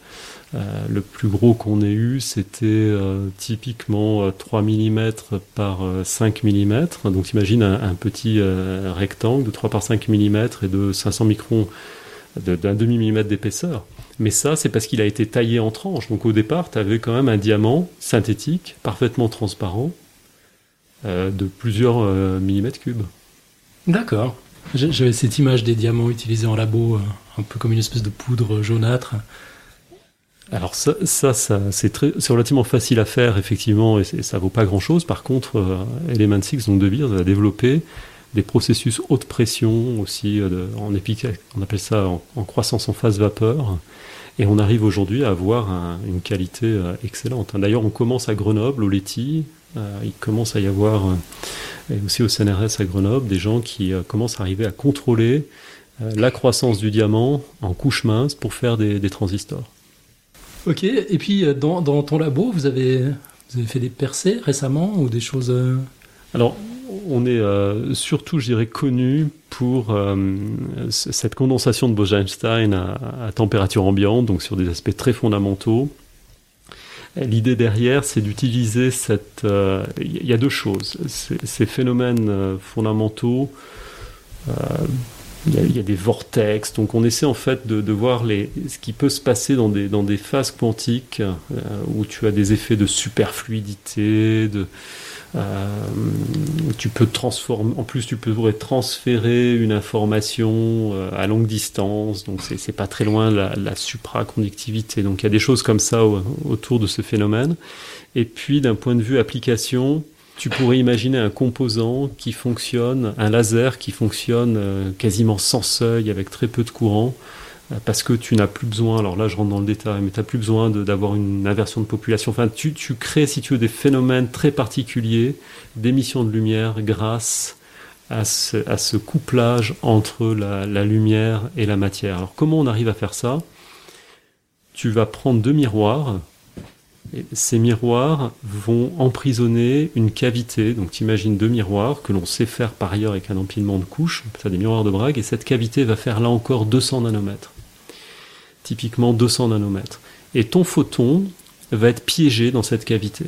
euh, le plus gros qu'on ait eu. C'était typiquement 3 mm par 5 mm. Donc, imagine un, un petit rectangle de 3 par 5 mm et de 500 microns d'un demi-millimètre d'épaisseur. Mais ça, c'est parce qu'il a été taillé en tranches. Donc au départ, tu avais quand même un diamant synthétique, parfaitement transparent, euh, de plusieurs euh, millimètres cubes. D'accord. J'avais cette image des diamants utilisés en labo, euh, un peu comme une espèce de poudre jaunâtre. Alors ça, ça, c'est relativement facile à faire effectivement, et ça vaut pas grand chose. Par contre, Element 6, donc de Beers, a développé des processus haute pression aussi, en épique, on appelle ça en croissance en phase vapeur, et on arrive aujourd'hui à avoir une qualité euh, excellente. D'ailleurs, on commence à Grenoble, au Leti, euh, il commence à y avoir, euh, et aussi au CNRS à Grenoble, des gens qui commencent à arriver à contrôler la croissance du diamant en couche mince pour faire des, transistors. Ok, et puis dans, ton labo, vous avez, vous avez fait des percées récemment ou des choses Alors, on est euh, surtout, je connu pour euh, cette condensation de Bose-Einstein à, température ambiante, donc sur des aspects très fondamentaux. L'idée derrière, c'est d'utiliser cette. Il euh, y a deux choses. Ces phénomènes fondamentaux. Il y, a des vortex, donc on essaie en fait de, voir ce qui peut se passer dans des, phases quantiques où tu as des effets de superfluidité, de, tu peux transformer, en plus tu pourrais transférer une information euh, à longue distance, donc c'est pas très loin la, la supraconductivité. Donc il y a des choses comme ça autour de ce phénomène. Et puis d'un point de vue application, tu pourrais imaginer un composant qui fonctionne, un laser qui fonctionne euh, quasiment sans seuil, avec très peu de courant, parce que tu n'as plus besoin, alors là je rentre dans le détail, mais tu n'as plus besoin d'avoir une inversion de population. Enfin, tu, crées, si tu veux, des phénomènes très particuliers d'émission de lumière grâce à ce, couplage entre la, lumière et la matière. Alors comment on arrive à faire ça? Tu vas prendre deux miroirs ces miroirs vont emprisonner une cavité. Donc, tu imagines deux miroirs que l'on sait faire par ailleurs avec un empilement de couches, ça des miroirs de Bragg, et cette cavité va faire là encore 200 nanomètres. Typiquement 200 nanomètres. Et ton photon va être piégé dans cette cavité.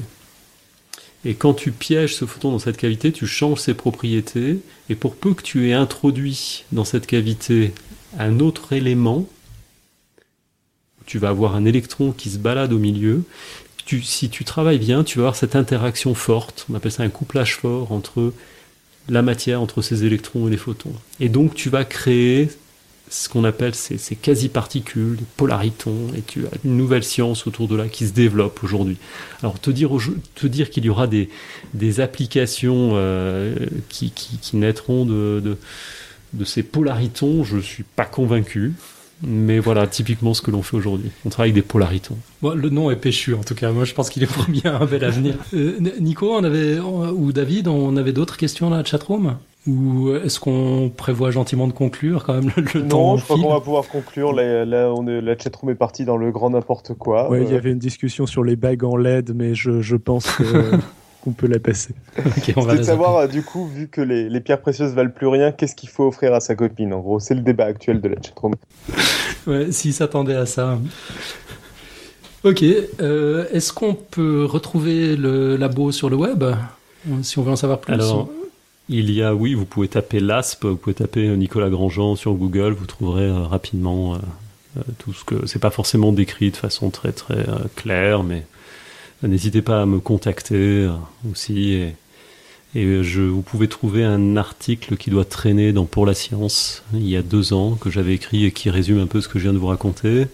Et quand tu pièges ce photon dans cette cavité, tu changes ses propriétés, et pour peu que tu aies introduit dans cette cavité un autre élément, tu vas avoir un électron qui se balade au milieu, si tu travailles bien, tu vas avoir cette interaction forte, on appelle ça un couplage fort entre la matière, entre ces électrons et les photons. Et donc tu vas créer ce qu'on appelle ces, quasi-particules, des polaritons, et tu as une nouvelle science autour de là qui se développe aujourd'hui. Alors te dire, te dire qu'il y aura des, applications euh, qui, naîtront de, de, ces polaritons, je ne suis pas convaincu. Mais voilà, typiquement ce que l'on fait aujourd'hui. On travaille avec des polaritons. le nom est péchu en tout cas. Moi, je pense qu'il est promis un bel avenir. Euh, Nico, on avait, ou David, on avait d'autres questions dans la chatroom ou est-ce qu'on prévoit gentiment de conclure quand même le, temps Non, je crois qu'on va pouvoir conclure. Là, on est, la chatroom est partie dans le grand n'importe quoi. Ouais, il y avait une discussion sur les bagues en LED, mais je, je pense que qu'on peut la passer. okay, on va savoir, euh, du coup, vu que les, les, pierres précieuses valent plus rien, qu'est-ce qu'il faut offrir à sa copine En gros, c'est le débat actuel de la chatroom. ouais, s'il s'attendait à ça. Ok, euh, est-ce qu'on peut retrouver le labo sur le web? Si on veut en savoir plus. Alors, il y a, oui, vous pouvez taper l'ASP, vous pouvez taper Nicolas Grandjean sur Google, vous trouverez euh, rapidement tout ce que. C'est pas forcément décrit de façon très très claire, mais N'hésitez pas à me contacter euh, aussi. Et, et je, vous pouvez trouver un article qui doit traîner dans Pour la science, il y a deux ans, que j'avais écrit et qui résume un peu ce que je viens de vous raconter.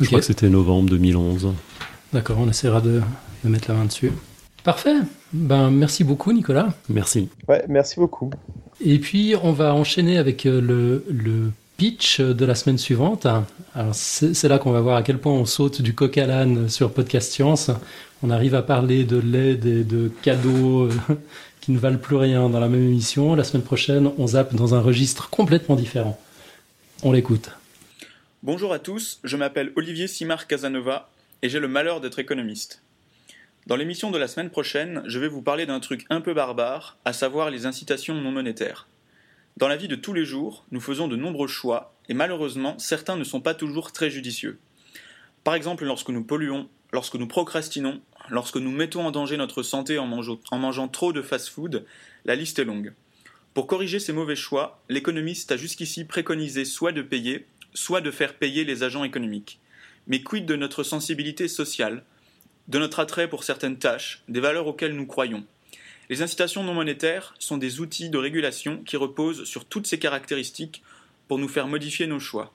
Je crois que c'était novembre 2011. D'accord, on essaiera de, de mettre la main dessus. Parfait. Ben, merci beaucoup, Nicolas. Merci. Ouais, merci beaucoup. Et puis, on va enchaîner avec euh, le, le pitch de la semaine suivante. Alors c'est là qu'on va voir à quel point on saute du coq à l'âne sur Podcast Science. On arrive à parler de l'aide et de cadeaux euh, qui ne valent plus rien dans la même émission. La semaine prochaine, on zappe dans un registre complètement différent. On l'écoute. Bonjour à tous, je m'appelle Olivier Simard Casanova et j'ai le malheur d'être économiste. Dans l'émission de la semaine prochaine, je vais vous parler d'un truc un peu barbare, à savoir les incitations non monétaires. Dans la vie de tous les jours, nous faisons de nombreux choix, et malheureusement, certains ne sont pas toujours très judicieux. Par exemple, lorsque nous polluons, lorsque nous procrastinons, lorsque nous mettons en danger notre santé en, mangeant, trop de fast-food, la liste est longue. Pour corriger ces mauvais choix, l'économiste a jusqu'ici préconisé soit de payer, soit de faire payer les agents économiques. Mais quid de notre sensibilité sociale, de notre attrait pour certaines tâches, des valeurs auxquelles nous croyons les incitations non monétaires sont des outils de régulation qui reposent sur toutes ces caractéristiques pour nous faire modifier nos choix.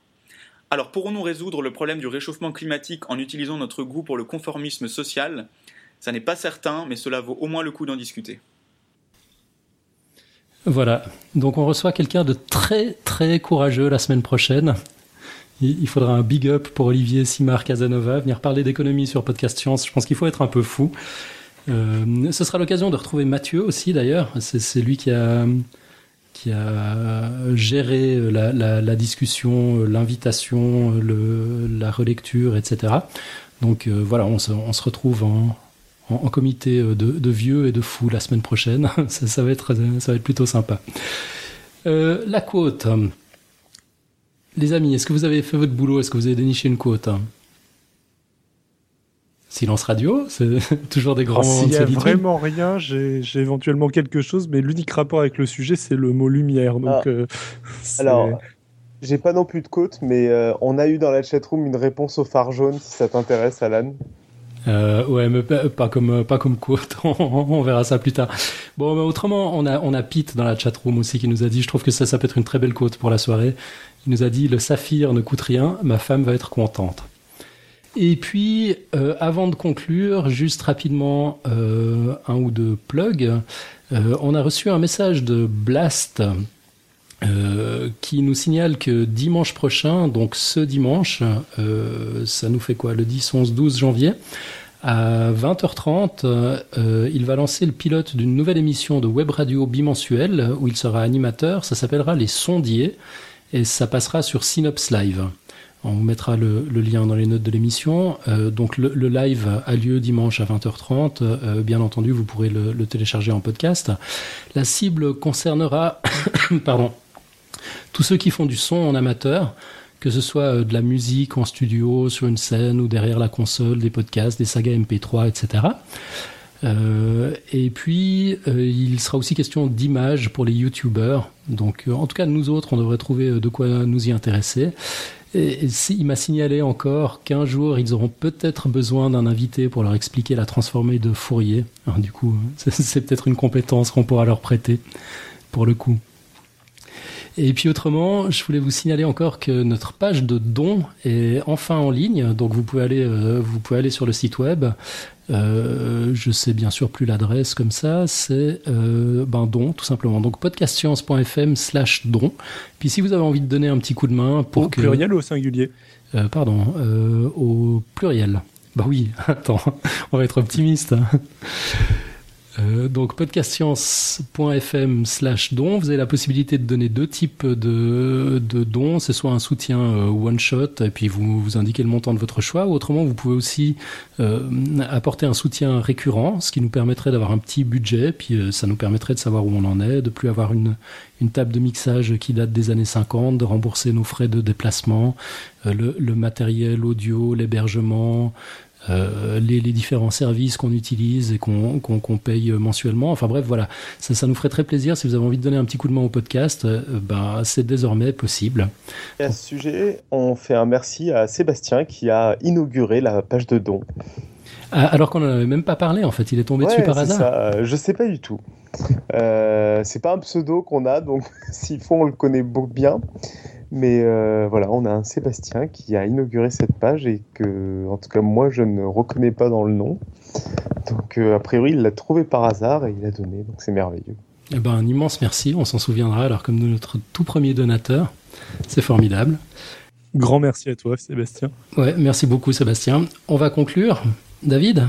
Alors pourrons-nous résoudre le problème du réchauffement climatique en utilisant notre goût pour le conformisme social? Ça n'est pas certain, mais cela vaut au moins le coup d'en discuter. Voilà, donc on reçoit quelqu'un de très très courageux la semaine prochaine. Il faudra un big up pour Olivier Simard Casanova, venir parler d'économie sur Podcast Science. Je pense qu'il faut être un peu fou. Euh, ce sera l'occasion de retrouver Mathieu aussi d'ailleurs. C'est lui qui a, géré la, discussion, l'invitation, la relecture, etc. Donc euh, voilà, on se, retrouve en, comité de, vieux et de fous la semaine prochaine. ça, ça, va, être, ça va être plutôt sympa. Euh, la quote. Les amis, est-ce que vous avez fait votre boulot? Est-ce que vous avez déniché une quote? Silence radio, c'est toujours des grands. S'il n'y a vraiment rien, j'ai éventuellement quelque chose, mais l'unique rapport avec le sujet, c'est le mot lumière. Donc, ah. euh, Alors, j'ai pas non plus de côte, mais euh, on a eu dans la chatroom une réponse au phare jaune, si ça t'intéresse, Alan. Euh, ouais, mais pas, comme pas comme quote. on, verra ça plus tard. Bon, mais autrement, on a on a Pete dans la chatroom aussi qui nous a dit. Je trouve que ça ça peut être une très belle quote pour la soirée. Il nous a dit le saphir ne coûte rien, ma femme va être contente. Et puis, euh, avant de conclure, juste rapidement euh, un ou deux plugs. Euh, on a reçu un message de Blast qui nous signale que dimanche prochain, donc ce dimanche, ça nous fait quoi Le 10, 11, 12 janvier à 20h30, il va lancer le pilote d'une nouvelle émission de web radio bimensuelle où il sera animateur. Ça s'appellera Les Sondiers et ça passera sur Synops Live. On vous mettra le, lien dans les notes de l'émission. donc le, live a lieu dimanche à 20h30. bien entendu, vous pourrez le, télécharger en podcast. La cible concernera, pardon, tous ceux qui font du son en amateur que ce soit de la musique en studio, sur une scène ou derrière la console, des podcasts, des sagas MP3, etc. Euh, et puis, euh, il sera aussi question d'images pour les youtubeurs. Donc, euh, en tout cas, nous autres, on devrait trouver de quoi nous y intéresser. Et, il m'a signalé encore qu'un jour, ils auront peut-être besoin d'un invité pour leur expliquer la transformée de Fourier. du coup, c'est peut-être une compétence qu'on pourra leur prêter, pour le coup. Et puis autrement, je voulais vous signaler encore que notre page de dons est enfin en ligne. Donc vous pouvez aller, vous pouvez aller sur le site web euh, je sais bien sûr plus l'adresse comme ça, c'est euh, ben don tout simplement. Donc podcastscience.fm slash don. Puis si vous avez envie de donner un petit coup de main pour au pluriel ou au singulier? Euh, Pardon, euh, au pluriel. Bah oui, attends, on va être optimiste. Euh, donc podcastscience.fm slash don, vous avez la possibilité de donner deux types de, dons. C'est soit un soutien euh, one shot et puis vous, vous indiquez le montant de votre choix, ou autrement vous pouvez aussi euh, apporter un soutien récurrent, ce qui nous permettrait d'avoir un petit budget, puis ça nous permettrait de savoir où on en est, de plus avoir une, une table de mixage qui date des années 50, de rembourser nos frais de déplacement, le, le matériel audio, l'hébergement, euh, les, différents services qu'on utilise et qu'on paye mensuellement. Enfin bref, voilà, ça, ça, nous ferait très plaisir. Si vous avez envie de donner un petit coup de main au podcast, euh, ben, c'est désormais possible. Et à ce sujet, on fait un merci à Sébastien qui a inauguré la page de dons. Ah, alors qu'on n'en avait même pas parlé, en fait, il est tombé dessus par hasard. Ça. Je sais pas du tout. Euh, c'est pas un pseudo qu'on a, donc s'il faut, on le connaît bien. Mais euh, voilà, on a un Sébastien qui a inauguré cette page et que, en tout cas, moi, je ne reconnais pas dans le nom. Donc, euh, a priori, il l'a trouvé par hasard et il a donné. Donc, c'est merveilleux. Eh ben, un immense merci. On s'en souviendra. Alors, comme notre tout premier donateur, c'est formidable. Grand merci à toi, Sébastien. Ouais, merci beaucoup, Sébastien. On va conclure. David?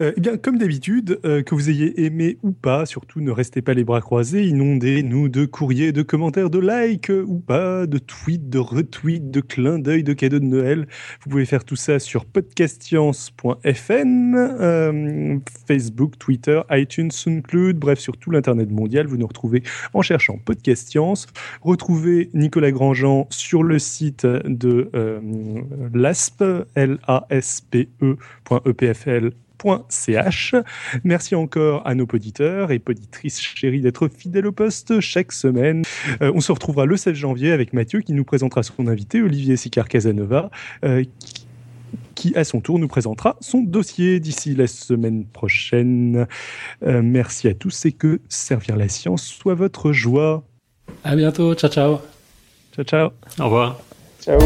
Euh, eh bien, comme d'habitude, euh, que vous ayez aimé ou pas, surtout ne restez pas les bras croisés, inondez-nous de courriers, de commentaires, de likes ou pas, de tweets, de retweets, de clins d'œil, de cadeaux de Noël. Vous pouvez faire tout ça sur podcastScience.fm, euh, Facebook, Twitter, iTunes, SoundCloud, bref, sur tout l'Internet mondial. Vous nous retrouvez en cherchant Podcast Science. Retrouvez Nicolas Grandjean sur le site de l'ASP, L-A-S-P-E.epfl ch Merci encore à nos auditeurs et poditrices chéries d'être fidèles au poste chaque semaine. Euh, on se retrouvera le 16 janvier avec Mathieu qui nous présentera son invité, Olivier Sicard Casanova, euh, qui à son tour nous présentera son dossier d'ici la semaine prochaine. Euh, merci à tous et que servir la science soit votre joie. À bientôt, ciao ciao. Ciao ciao. Au revoir. Ciao.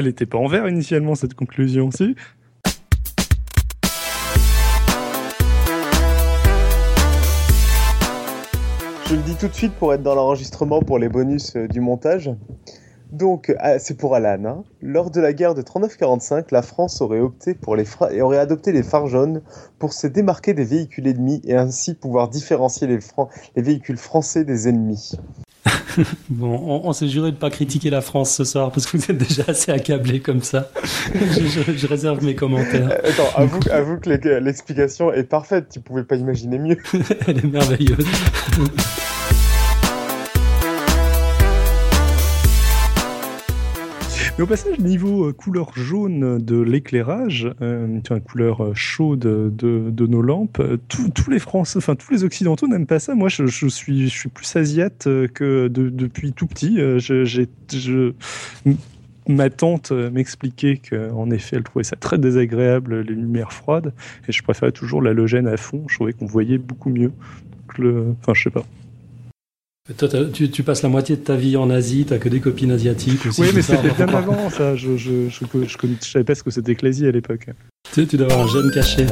Elle n'était pas en vert initialement, cette conclusion, si? Je le dis tout de suite pour être dans l'enregistrement pour les bonus euh, du montage. Donc, ah, c'est pour Alan. Hein. Lors de la guerre de 39-45, la France aurait, opté pour les adopté les phares jaunes pour se démarquer des véhicules ennemis et ainsi pouvoir différencier les véhicules français des ennemis. bon, on, s'est juré de ne pas critiquer la France ce soir parce que vous êtes déjà assez accablé comme ça. je, réserve mes commentaires. Attends, avoue, que l'explication est parfaite. Tu pouvais pas imaginer mieux. Elle est merveilleuse. au passage, niveau euh, couleur jaune de l'éclairage, euh, couleur euh, chaude de, nos lampes, euh, tous les Français, enfin tous les Occidentaux n'aiment pas ça. Moi, je, suis, plus asiate que depuis tout petit. ma tante m'expliquait qu'en effet, elle trouvait ça très désagréable, les lumières froides, et je préférais toujours l'halogène à fond. Je trouvais qu'on voyait beaucoup mieux. Enfin, je sais pas. Toi, tu, passes la moitié de ta vie en Asie, t'as que des copines asiatiques aussi. Oui, mais c'était bien avant ça. Je, je, je, je, savais pas ce que c'était que l'Asie à l'époque. Tu, tu dois avoir un jeune caché.